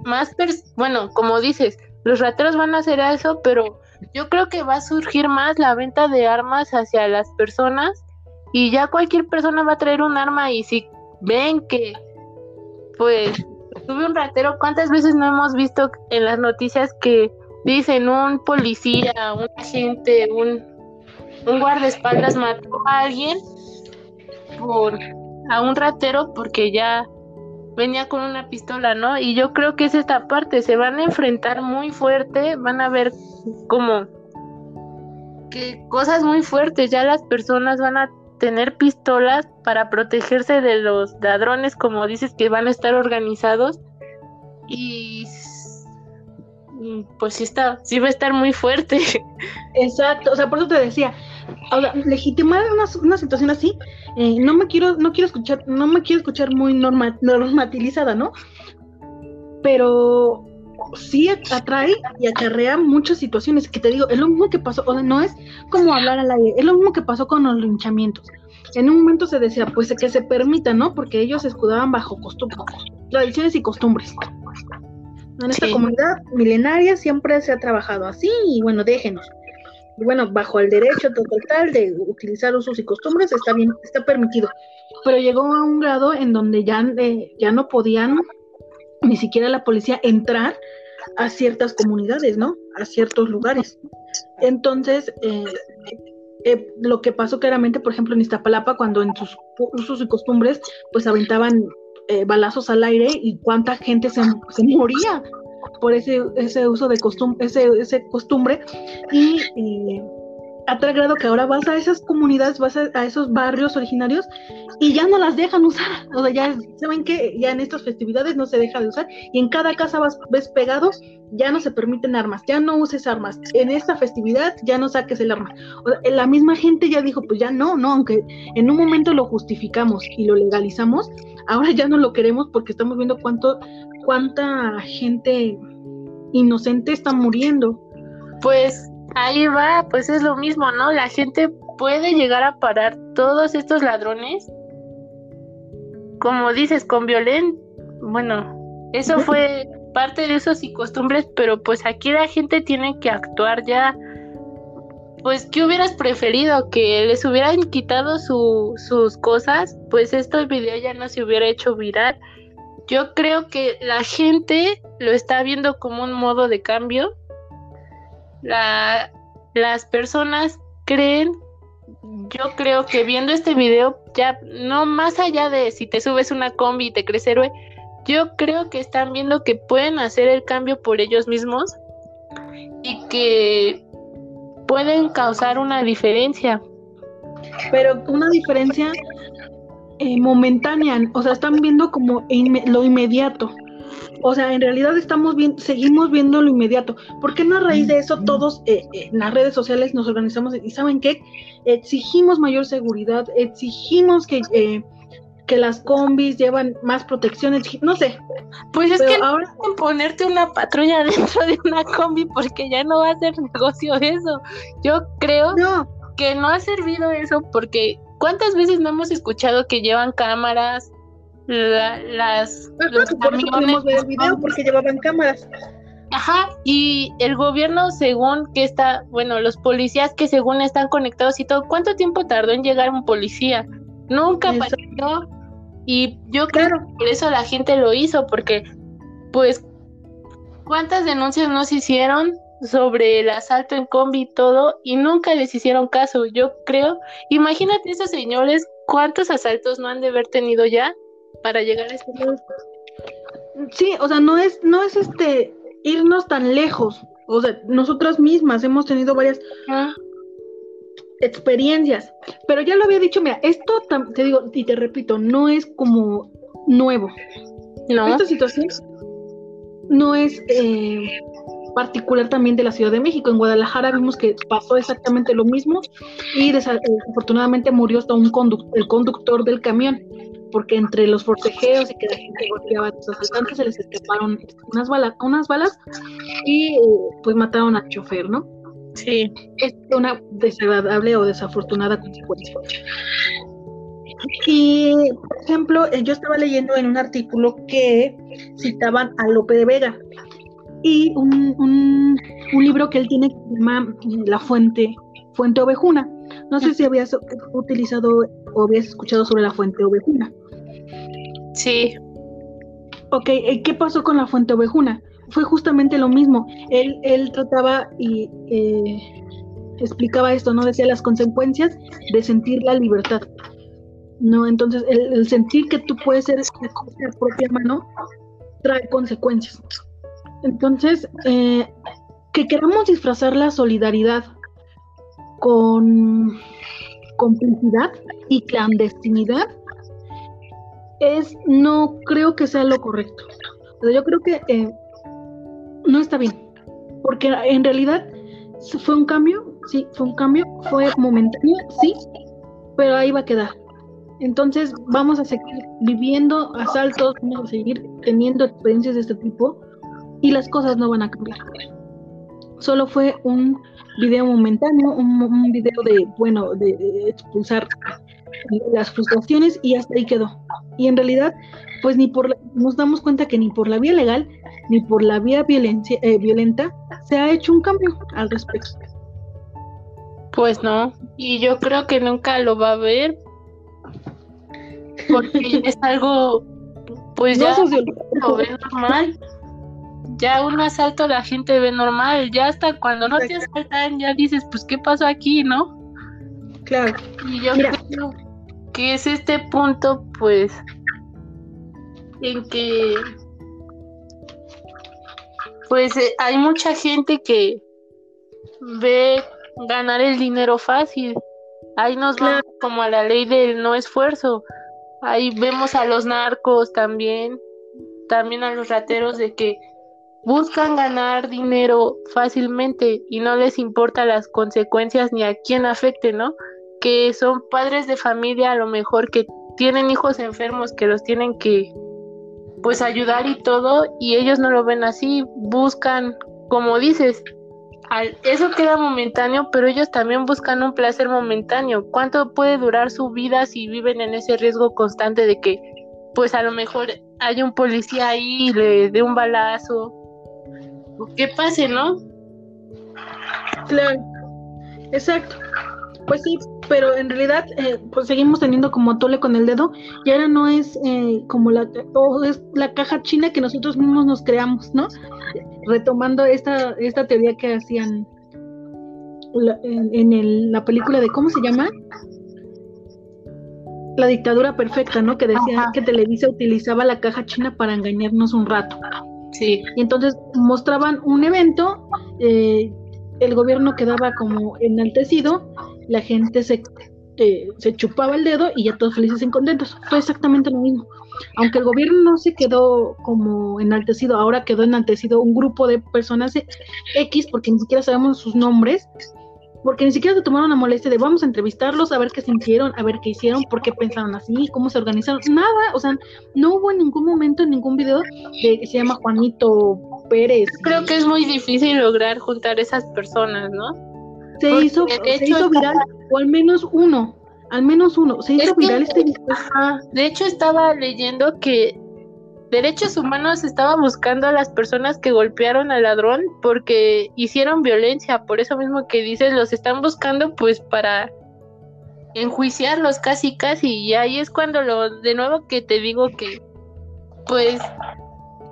más, bueno, como dices, los rateros van a hacer eso, pero yo creo que va a surgir más la venta de armas hacia las personas y ya cualquier persona va a traer un arma y si ven que, pues, tuve un ratero, ¿cuántas veces no hemos visto en las noticias que dicen un policía, un agente, un, un guardaespaldas mató a alguien por a un ratero porque ya venía con una pistola, ¿no? Y yo creo que es esta parte, se van a enfrentar muy fuerte, van a ver como que cosas muy fuertes, ya las personas van a tener pistolas para protegerse de los ladrones, como dices, que van a estar organizados. Y pues sí está, sí va a estar muy fuerte. Exacto, o sea, por eso te decía, legitimar una, una situación así, eh, no me quiero, no quiero escuchar, no me quiero escuchar muy norma, normatilizada, ¿no? Pero sí atrae y acarrea muchas situaciones que te digo, es lo mismo que pasó, o sea, no es como hablar al aire, es lo mismo que pasó con los linchamientos. En un momento se decía, pues que se permita, ¿no? Porque ellos se escudaban bajo costumbres, tradiciones y costumbres. En esta comunidad milenaria siempre se ha trabajado así y bueno, déjenos. Y bueno, bajo el derecho total de utilizar usos y costumbres está bien, está permitido. Pero llegó a un grado en donde ya, eh, ya no podían ni siquiera la policía entrar a ciertas comunidades, ¿no? A ciertos lugares. Entonces, eh, eh, lo que pasó claramente, por ejemplo, en Iztapalapa, cuando en sus usos y costumbres, pues aventaban eh, balazos al aire y cuánta gente se, se moría por ese, ese uso de costumbre, ese, ese costumbre. Y a tal grado que ahora vas a esas comunidades, vas a, esos barrios originarios y ya no las dejan usar. O sea, ya saben que ya en estas festividades no se deja de usar y en cada casa vas, ves pegado, ya no se permiten armas, ya no uses armas. En esta festividad ya no saques el arma. la misma gente ya dijo, pues ya no, no, aunque en un momento lo justificamos y lo legalizamos, ahora ya no lo queremos porque estamos viendo cuánto, cuánta gente inocente está muriendo. Pues ahí va, pues es lo mismo, ¿no? La gente puede llegar a parar todos estos ladrones, como dices, con violencia. Bueno, eso fue parte de esos y costumbres, pero pues aquí la gente tiene que actuar ya. Pues, ¿qué hubieras preferido? ¿Que les hubieran quitado sus cosas? Pues este video ya no se hubiera hecho viral. Yo creo que la gente lo está viendo como un modo de cambio la, las personas creen, yo creo que viendo este video, ya no más allá de si te subes una combi y te crees héroe, yo creo que están viendo que pueden hacer el cambio por ellos mismos y que pueden causar una diferencia. Pero una diferencia eh, momentánea, o sea, están viendo como lo inmediato. O sea, en realidad estamos bien, seguimos viendo lo inmediato. ¿Por qué no a raíz de eso todos eh, eh, en las redes sociales nos organizamos y saben qué? Exigimos mayor seguridad, exigimos que, eh, que las combis llevan más protección, no sé. Pues es que ahora ponerte una patrulla dentro de una combi porque ya no va a ser negocio eso. Yo creo que no ha servido eso porque ¿cuántas veces no hemos escuchado que llevan cámaras? Las los por eso pudimos ver el video porque llevaban cámaras. Ajá, y el gobierno según que está, bueno, los policías que según están conectados y todo, ¿cuánto tiempo tardó en llegar un policía? Nunca apareció. Y yo creo que por eso la gente lo hizo, porque pues cuántas denuncias no se hicieron sobre el asalto en combi y todo, y nunca les hicieron caso. Yo creo, imagínate esos señores, cuántos asaltos no han de haber tenido ya para llegar a este punto. Sí, o sea, no es, no es este irnos tan lejos. O sea, nosotras mismas hemos tenido varias ah. experiencias. Pero ya lo había dicho, mira, esto te digo y te repito, no es como nuevo. No. Esta situación no es eh, particular también de la Ciudad de México. En Guadalajara vimos que pasó exactamente lo mismo y desafortunadamente murió hasta un el conductor del camión porque entre los forcejeos y que la gente golpeaba a los asaltantes se les escaparon unas balas, unas balas y eh, pues mataron al chofer, ¿no? Sí. Es una desagradable o desafortunada consecuencia. Y, por ejemplo, eh, yo estaba leyendo en un artículo que citaban a Lope de Vega y un, un, un libro que él tiene que se llama eh, La Fuente, Fuente Ovejuna. No sé si habías utilizado o habías escuchado sobre la Fuente Ovejuna. Sí. Ok, eh, ¿qué pasó con la fuente ovejuna? Fue justamente lo mismo. Él, él trataba y eh, explicaba esto, ¿no? Decía las consecuencias de sentir la libertad. ¿no? Entonces, el, sentir que tú puedes ser con propia mano trae consecuencias. Entonces, eh, que queramos disfrazar la solidaridad con complicidad y clandestinidad es no creo que sea lo correcto. yo creo que eh, no está bien, porque en realidad fue un cambio, sí, fue un cambio, fue momentáneo, sí, pero ahí va a quedar. Entonces vamos a seguir viviendo asaltos, vamos a seguir teniendo experiencias de este tipo y las cosas no van a cambiar. Solo fue un video momentáneo, un, video de, bueno, de, expulsar las frustraciones y hasta ahí quedó. Y en realidad, pues ni por nos damos cuenta que ni por la vía legal ni por la vía violencia, eh, violenta se ha hecho un cambio al respecto. Pues no, y yo creo que nunca lo va a haber porque es algo, pues ya lo normal. Ya un asalto la gente ve normal, ya hasta cuando no te asaltan ya dices, pues qué pasó aquí, ¿no? Claro. Y yo creo que es este punto, pues, en que, pues eh, hay mucha gente que ve ganar el dinero fácil. Ahí nos va como a la ley del no esfuerzo. Ahí vemos a los narcos también, también a los rateros de que buscan ganar dinero fácilmente y no les importa las consecuencias ni a quién afecte, ¿no? Que son padres de familia a lo mejor que tienen hijos enfermos que los tienen que pues ayudar y todo y ellos no lo ven así, buscan, como dices, eso queda momentáneo, pero ellos también buscan un placer momentáneo. ¿Cuánto puede durar su vida si viven en ese riesgo constante de que, pues a lo mejor hay un policía ahí y le dé un balazo? ¿Qué pase, no? Claro, exacto. Pues sí, pero en realidad eh, pues seguimos teniendo como tole con el dedo y ahora no es eh, como la es la caja china que nosotros mismos nos creamos, ¿no? Retomando esta esta teoría que hacían en, la película de cómo se llama la dictadura perfecta, ¿no? Que decía que Televisa utilizaba la caja china para engañarnos un rato. Sí. Y entonces mostraban un evento, eh, el gobierno quedaba como enaltecido la gente se, eh, se chupaba el dedo y ya todos felices y contentos. Fue exactamente lo mismo. Aunque el gobierno no se quedó como enaltecido, ahora quedó enaltecido un grupo de personas X, porque ni siquiera sabemos sus nombres, porque ni siquiera se tomaron la molestia de vamos a entrevistarlos, a ver qué sintieron, a ver qué hicieron, por qué pensaron así, cómo se organizaron, nada, o sea, no hubo en ningún momento, en ningún video de que se llama Juanito Pérez. Creo que es muy difícil lograr juntar esas personas, ¿no? se hizo, se hizo viral, o al menos uno, al menos uno, se hizo viral este De hecho, estaba leyendo que Derechos Humanos estaba buscando a las personas que golpearon al ladrón porque hicieron violencia, por eso mismo que dices, los están buscando pues para enjuiciarlos casi casi y ahí es cuando lo de nuevo que te digo que pues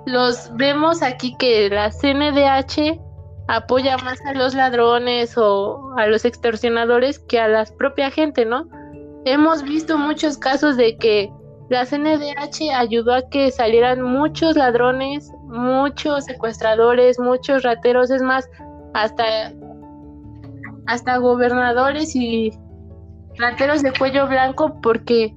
los vemos aquí que la CNDH apoya más a los ladrones o a los extorsionadores que a la propia gente, ¿no? Hemos visto muchos casos de que la CNDH ayudó a que salieran muchos ladrones, muchos secuestradores, muchos rateros, es más, hasta, hasta gobernadores y rateros de cuello blanco porque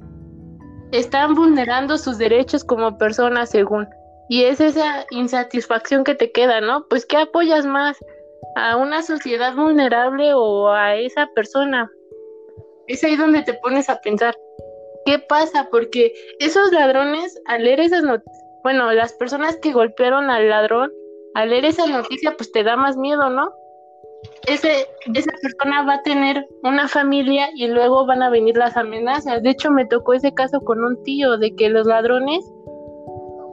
están vulnerando sus derechos como personas según. Y es esa insatisfacción que te queda, ¿no? Pues ¿qué apoyas más? ¿A una sociedad vulnerable o a esa persona? Es ahí donde te pones a pensar, ¿qué pasa? Porque esos ladrones, al leer esas noticias, bueno, las personas que golpearon al ladrón, al leer esa noticia, pues te da más miedo, ¿no? Ese, esa persona va a tener una familia y luego van a venir las amenazas. De hecho, me tocó ese caso con un tío de que los ladrones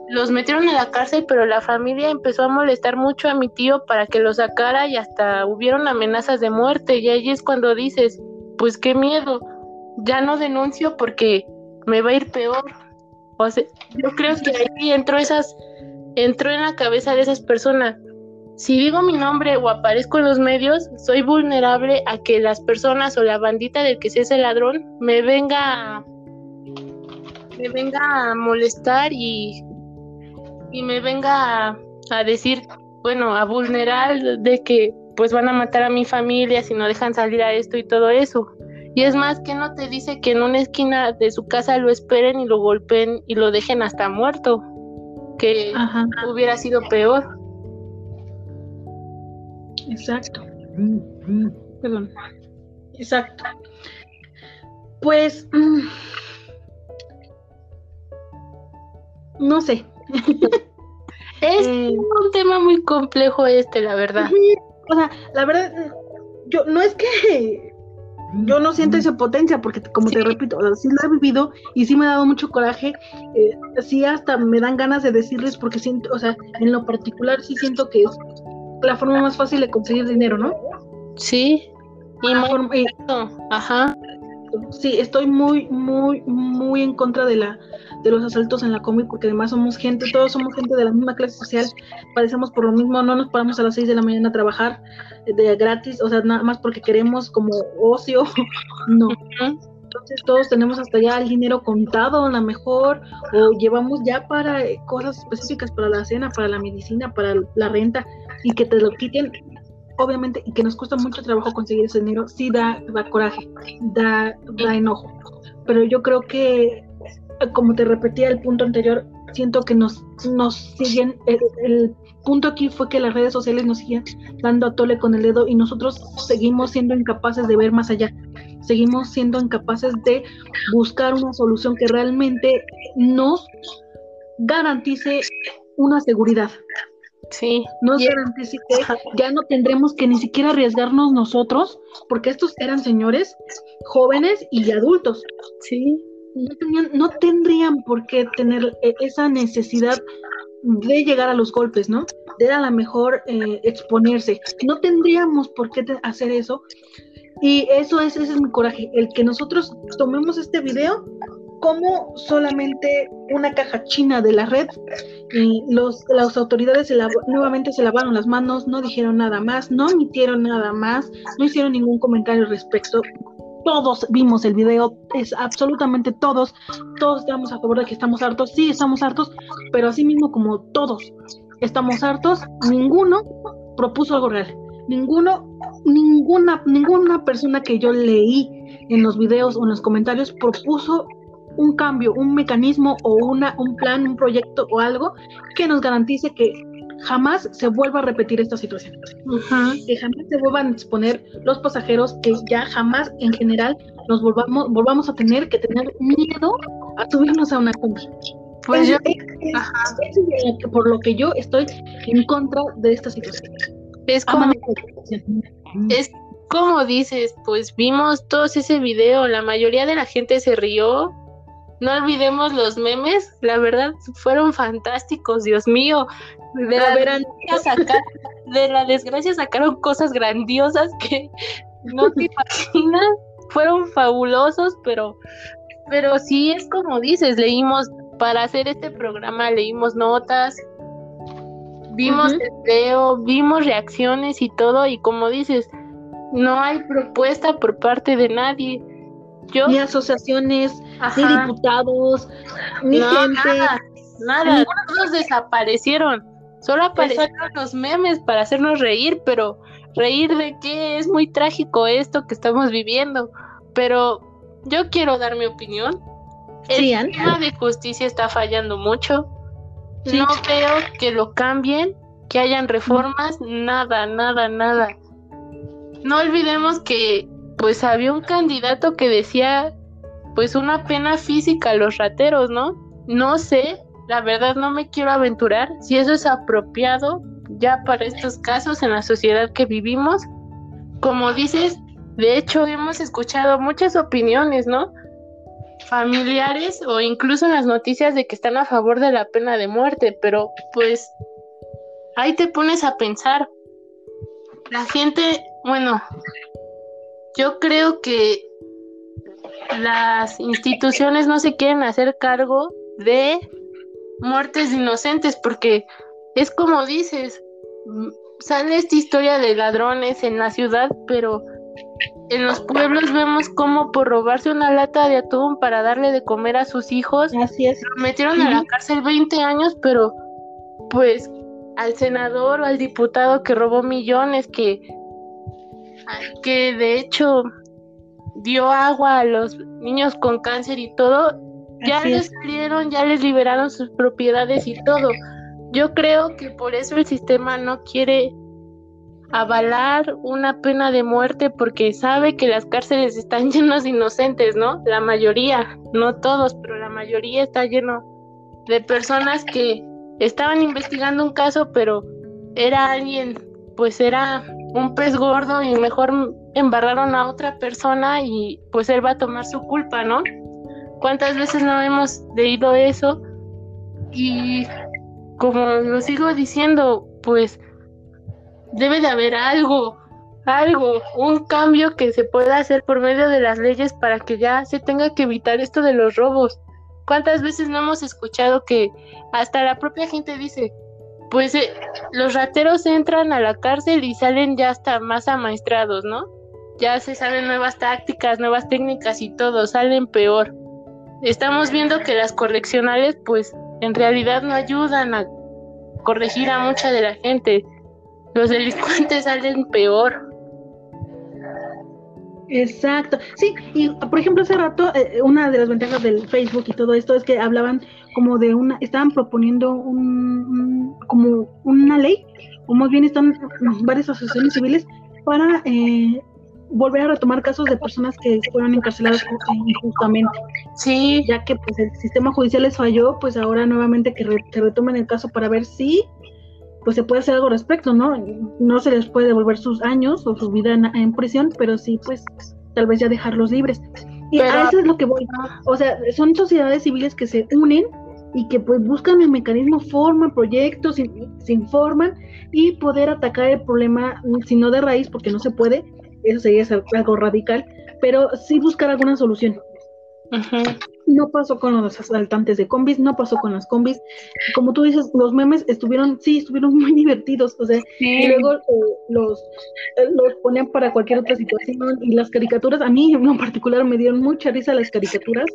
los metieron a la cárcel, pero la familia empezó a molestar mucho a mi tío para que lo sacara y hasta hubieron amenazas de muerte. Y ahí es cuando dices, pues qué miedo, ya no denuncio porque me va a ir peor. Yo creo que ahí entró esas, entró en la cabeza de esas personas. Si digo mi nombre o aparezco en los medios, soy vulnerable a que las personas o la bandita del que sea ese ladrón me venga me venga a molestar y, y me venga a, a decir, bueno, a vulnerar de que pues van a matar a mi familia si no dejan salir a esto y todo eso. Y es más que no te dice que en una esquina de su casa lo esperen y lo golpeen y lo dejen hasta muerto, que hubiera sido peor. Exacto. Perdón. Exacto. Pues mm, no sé. es eh, un tema muy complejo este, la verdad. O sea, la verdad, yo no es que yo no siento esa potencia, porque como te repito, sí lo he vivido y sí me ha dado mucho coraje, eh, sí hasta me dan ganas de decirles porque siento, o sea, en lo particular sí siento que es la forma más fácil de conseguir dinero, ¿no? Sí. Y forma, ajá. Sí, estoy muy, muy, muy en contra de la de los asaltos en la cómic, porque además somos gente, todos somos gente de la misma clase social, padecemos por lo mismo, no nos paramos a las 6 de la mañana a trabajar de gratis, o sea, nada más porque queremos como ocio, no. Entonces todos tenemos hasta ya el dinero contado a lo mejor, o llevamos ya para cosas específicas, para la cena, para la medicina, para la renta, y que te lo quiten, obviamente, y que nos cuesta mucho trabajo conseguir ese dinero, sí da, da coraje, da, da enojo. Pero yo creo que como te repetía el punto anterior, siento que nos, nos siguen, el, punto aquí fue que las redes sociales nos siguen dando a tole con el dedo y nosotros seguimos siendo incapaces de ver más allá, seguimos siendo incapaces de buscar una solución que realmente nos garantice una seguridad. Sí. Nos garantice que ya no tendremos que ni siquiera arriesgarnos nosotros, porque estos eran señores jóvenes y adultos. Sí no, tendrían por qué tener eh, esa necesidad de llegar a los golpes, ¿no? De a lo mejor eh, exponerse. No tendríamos por qué hacer eso. Y eso es, ese es mi coraje, el que nosotros tomemos este video como solamente una caja china de la red. Y los, las autoridades nuevamente se lavaron las manos, no dijeron nada más, no emitieron nada más, no hicieron ningún comentario respecto todos vimos el video, es absolutamente todos, todos estamos a favor de que estamos hartos, sí estamos hartos, pero así mismo como todos estamos hartos, ninguno propuso algo real, ninguno, ninguna, ninguna persona que yo leí en los videos o en los comentarios propuso un cambio, un mecanismo o una, un plan, un proyecto o algo que nos garantice que jamás se vuelva a repetir esta situación. Que jamás se vuelvan a exponer los pasajeros, que ya jamás en general nos volvamos, volvamos a tener que tener miedo a subirnos a una combi. Pues yo, por lo que yo estoy en contra de esta situación. Es como, es como dices, pues vimos todos ese video, la mayoría de la gente se rió, no olvidemos los memes, la verdad fueron fantásticos, Dios mío. De la, desgracia de la desgracia sacaron cosas grandiosas que no te imaginas. Fueron fabulosos, pero, pero sí es como dices, leímos, para hacer este programa leímos notas, vimos video, vimos reacciones y todo, y como dices, no hay propuesta por parte de nadie ni asociaciones, ni diputados, ni gente. Nada, todos desaparecieron. Solo aparecieron los memes para hacernos reír, pero reír de qué es muy trágico esto que estamos viviendo. Pero yo quiero dar mi opinión. El sistema de justicia está fallando mucho. No veo que lo cambien, que hayan reformas, nada, nada, nada. No olvidemos que pues había un candidato que decía pues una pena física a los rateros, ¿no? No sé, la verdad no me quiero aventurar si eso es apropiado ya para estos casos en la sociedad que vivimos. Como dices, de hecho hemos escuchado muchas opiniones, ¿no? Familiares o incluso en las noticias de que están a favor de la pena de muerte, pero pues ahí te pones a pensar. La gente, bueno, yo creo que las instituciones no se quieren hacer cargo de muertes inocentes, porque es como dices, mm, sale esta historia de ladrones en la ciudad, pero en los pueblos vemos como por robarse una lata de atún para darle de comer a sus hijos, Así es. lo metieron a la cárcel 20 años, pero pues al senador o al diputado que robó millones, que, que de hecho dio agua a los niños con cáncer y todo, ya Así les es. salieron, ya les liberaron sus propiedades y todo. Yo creo que por eso el sistema no quiere avalar una pena de muerte porque sabe que las cárceles están llenas de inocentes, ¿no? La mayoría, no todos, pero la mayoría está lleno de personas que estaban investigando un caso, pero era alguien, pues era un pez gordo y mejor embarraron a otra persona y pues él va a tomar su culpa, ¿no? ¿Cuántas veces no hemos leído eso? Y como lo sigo diciendo, pues debe de haber algo, algo, un cambio que se pueda hacer por medio de las leyes para que ya se tenga que evitar esto de los robos. ¿Cuántas veces no hemos escuchado que hasta la propia gente dice, pues eh, los rateros entran a la cárcel y salen ya hasta más amaestrados, ¿no? Ya se saben nuevas tácticas, nuevas técnicas y todo, salen peor. Estamos viendo que las correccionales pues en realidad no ayudan a corregir a mucha de la gente. Los delincuentes salen peor. Exacto. Sí, y por ejemplo, hace rato, eh, una de las ventajas del Facebook y todo esto es que hablaban como de una, estaban proponiendo un, un- como una ley, o más bien están varias asociaciones civiles para eh, volver a retomar casos de personas que fueron encarceladas ju- injustamente, Sí, ya que pues el sistema judicial les falló, pues ahora nuevamente que, re- retomen el caso para ver si pues se puede hacer algo al respecto, ¿no? No se les puede devolver sus años o su vida en, en prisión, pero sí, pues, tal vez ya dejarlos libres. Y Pero- a eso es lo que voy. O sea, son sociedades civiles que se unen y que pues buscan el mecanismo, forman proyectos, se, se informan y poder atacar el problema, si no de raíz, porque no se puede, eso sería ser algo radical, pero sí buscar alguna solución. No pasó con los asaltantes de combis, no pasó con las combis. Como tú dices, los memes estuvieron, sí, estuvieron muy divertidos, o sea, y sí, luego eh, los, eh, los ponían para cualquier otra situación y las caricaturas, a mí en particular me dieron mucha risa las caricaturas.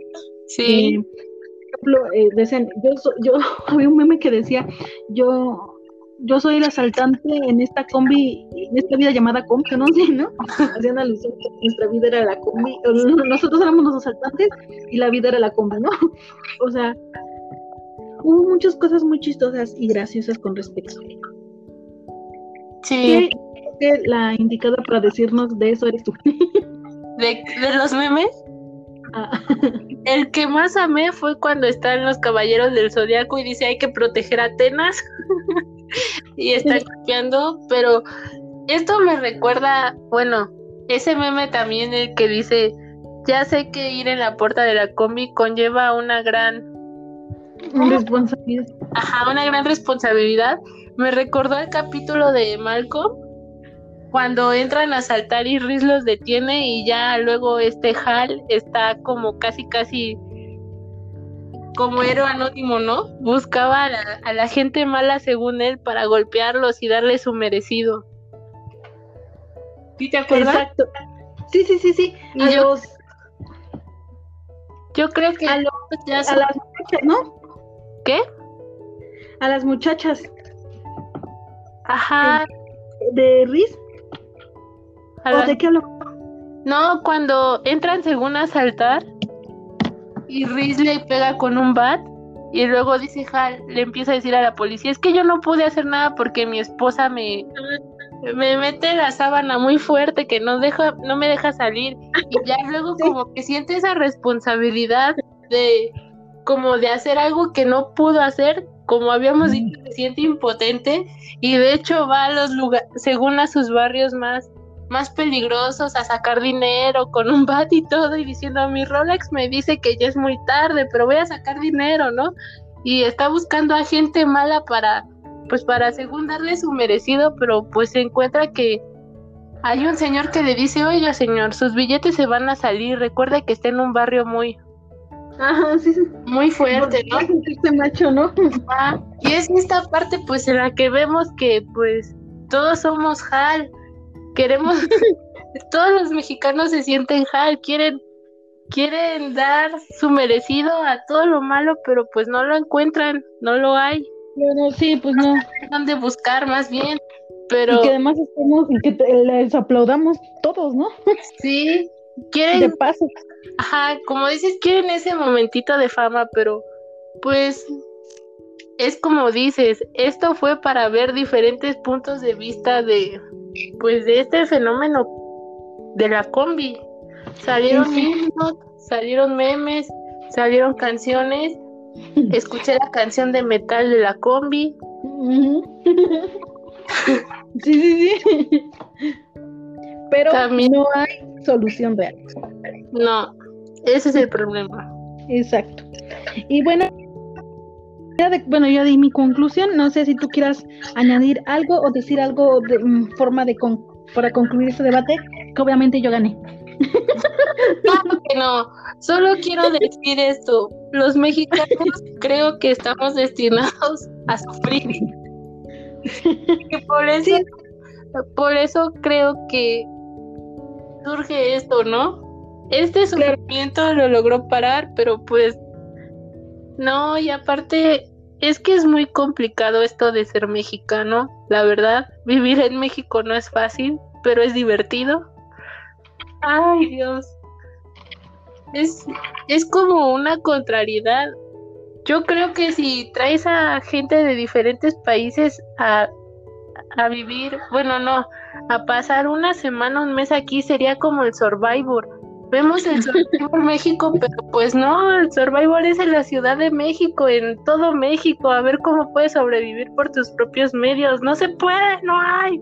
sí, Eh, por ejemplo, eh, decían, yo, yo había un meme que decía, yo yo soy el asaltante en esta combi, en esta vida llamada combi, no sé, ¿no? Hacían alusión que nuestra vida era la combi, nosotros éramos los asaltantes y la vida era la combi, ¿no? O sea, hubo muchas cosas muy chistosas y graciosas con respecto. sí. Que la indicada para decirnos de eso eres tú. De, de los memes, Ah, el que más amé fue cuando están los caballeros del zodiaco y dice hay que proteger a Atenas y están copiando, pero esto me recuerda, bueno, ese meme también el que dice ya sé que ir en la puerta de la combi conlleva una gran responsabilidad. Ajá, una gran responsabilidad. Me recordó el capítulo de Malcolm cuando entran a saltar y Riz los detiene y ya luego este Hal está como casi casi como héroe anónimo, ¿no? Buscaba a la, a la gente mala según él para golpearlos y darle su merecido. ¿Sí te acuerdas? Exacto. Sí, sí, sí, sí. Y A yo- los, Yo creo que a los, ya a las muchachas, ¿no? ¿Qué? A las muchachas Ajá. de Riz, a ¿o las- de qué hablo? No, cuando entran según a saltar y Riz le pega con un bat y luego dice Hal, le empieza a decir a la policía, es que yo no pude hacer nada porque mi esposa me, me mete la sábana muy fuerte que no deja, no me deja salir y ya luego Sí. como que siente esa responsabilidad de como de hacer algo que no pudo hacer, como habíamos dicho, se siente impotente. Y de hecho va a los lugares, según a sus barrios más más peligrosos a sacar dinero con un bat y todo y diciendo mi Rolex me dice que ya es muy tarde, pero voy a sacar dinero, ¿no? Y está buscando a gente mala para pues para según darle su merecido, pero pues se encuentra que hay un señor que le dice, oiga señor, sus billetes se van a salir, recuerde que está en un barrio muy, Ajá, sí, sí. Muy fuerte, ¿no? Este macho, ¿no? Ah, y es esta parte, pues, en la que vemos que, pues, todos somos Hal. Queremos, todos los mexicanos se sienten Hal, quieren, quieren dar su merecido a todo lo malo, pero pues no lo encuentran, no lo hay. Bueno, sí, pues no. dónde buscar más bien, pero... Y que además estemos y que les aplaudamos todos, ¿no? Sí, quieren... De paso. Ajá, como dices, quieren ese momentito de fama, pero pues es como dices, esto fue para ver diferentes puntos de vista de pues de este fenómeno de la combi. Salieron memes, salieron memes, salieron canciones. Escuché la canción de metal de la combi. sí, sí, sí. Pero También, no hay solución real. No, ese es el problema. Exacto. Y bueno, bueno, ya di mi conclusión. No sé si tú quieras añadir algo o decir algo de mm, forma de para concluir este debate, que obviamente yo gané. Claro que no. Solo quiero decir esto. Los mexicanos creo que estamos destinados a sufrir. Y por eso, por eso creo que surge esto, ¿no? Este sufrimiento lo logró parar, pero pues no, y aparte es que es muy complicado esto de ser mexicano, la verdad. Vivir en México no es fácil, pero es divertido. Ay, Dios. Es, es como una contrariedad. Yo creo que si traes a gente de diferentes países a, a vivir, bueno, no, a pasar una semana, un mes aquí sería como el Survivor Vemos el Survivor México, pero pues no, el Survivor es en la Ciudad de México, en todo México, a ver cómo puedes sobrevivir por tus propios medios. No se puede, no hay.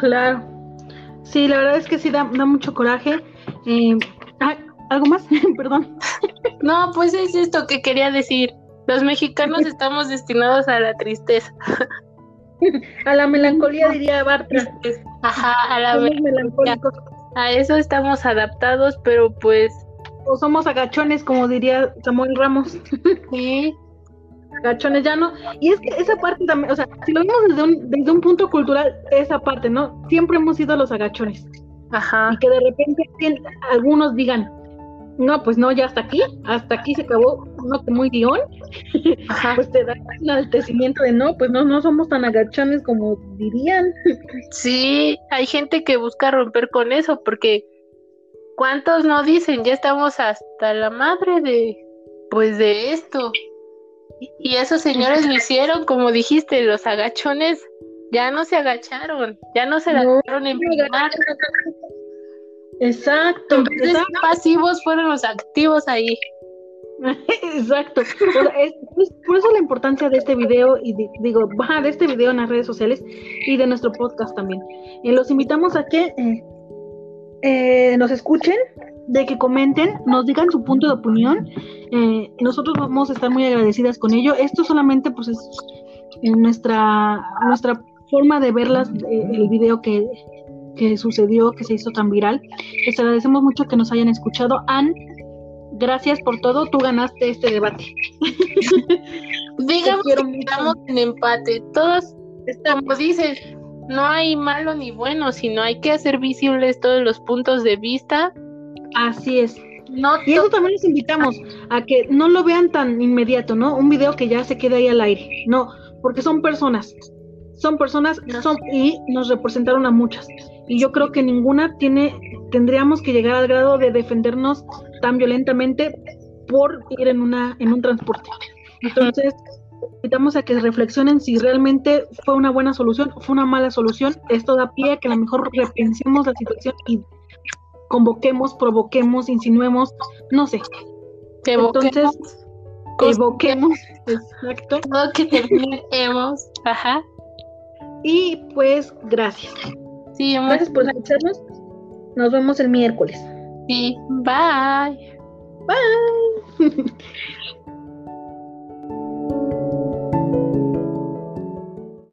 Claro. Sí, la verdad es que sí da, mucho coraje. Eh, ¿Algo más? Perdón. No, pues es esto que quería decir. Los mexicanos estamos destinados a la tristeza. a la melancolía, diría Bart. Ajá, a la melancolía a eso estamos adaptados, pero pues... O somos agachones, como diría Samuel Ramos. Sí. agachones ya no. Y es que esa parte también, o sea, si lo vemos desde un, desde un punto cultural, esa parte, ¿no? Siempre hemos sido los agachones. Ajá. Y que de repente algunos digan, no, pues no, ya hasta aquí, hasta aquí se acabó, que muy guion, pues te da un enaltecimiento de no, pues no, no somos tan agachones como dirían. Sí, hay gente que busca romper con eso, porque ¿cuántos no dicen? Ya estamos hasta la madre de, pues de esto. Y esos señores lo hicieron, como dijiste, los agachones ya no se agacharon, ya no se no, en Exacto. Entonces, pasivos fueron los activos ahí. Exacto. por eso la importancia de este video y digo, de este video en las redes sociales y de nuestro podcast también. Eh, los invitamos a que eh, eh, nos escuchen, de que comenten, nos digan su punto de opinión. nosotros vamos a estar muy agradecidas con ello. Esto solamente pues es nuestra nuestra forma de verlas el video que que sucedió, que se hizo tan viral. Les agradecemos mucho que nos hayan escuchado. Ann, gracias por todo, tú ganaste este debate. Digamos que estamos en empate, todos estamos, dices, no hay malo ni bueno, sino hay que hacer visibles todos los puntos de vista. Así es. No y eso también les invitamos a que no lo vean tan inmediato, ¿no? Un video que ya se quede ahí al aire. No, porque son personas. Son personas son, y nos representaron a muchas y yo creo que ninguna tiene, tendríamos que llegar al grado de defendernos tan violentamente por ir en una, en un transporte. Entonces, invitamos a que reflexionen si realmente fue una buena solución o fue una mala solución. Esto da pie a que a lo mejor repensemos la situación y convoquemos, provoquemos, insinuemos, no sé. Entonces, evoquemos, exacto. Todo que terminemos, ajá. Y pues, gracias. Sí, Gracias por escucharnos. Nos vemos el miércoles. Bye. Bye.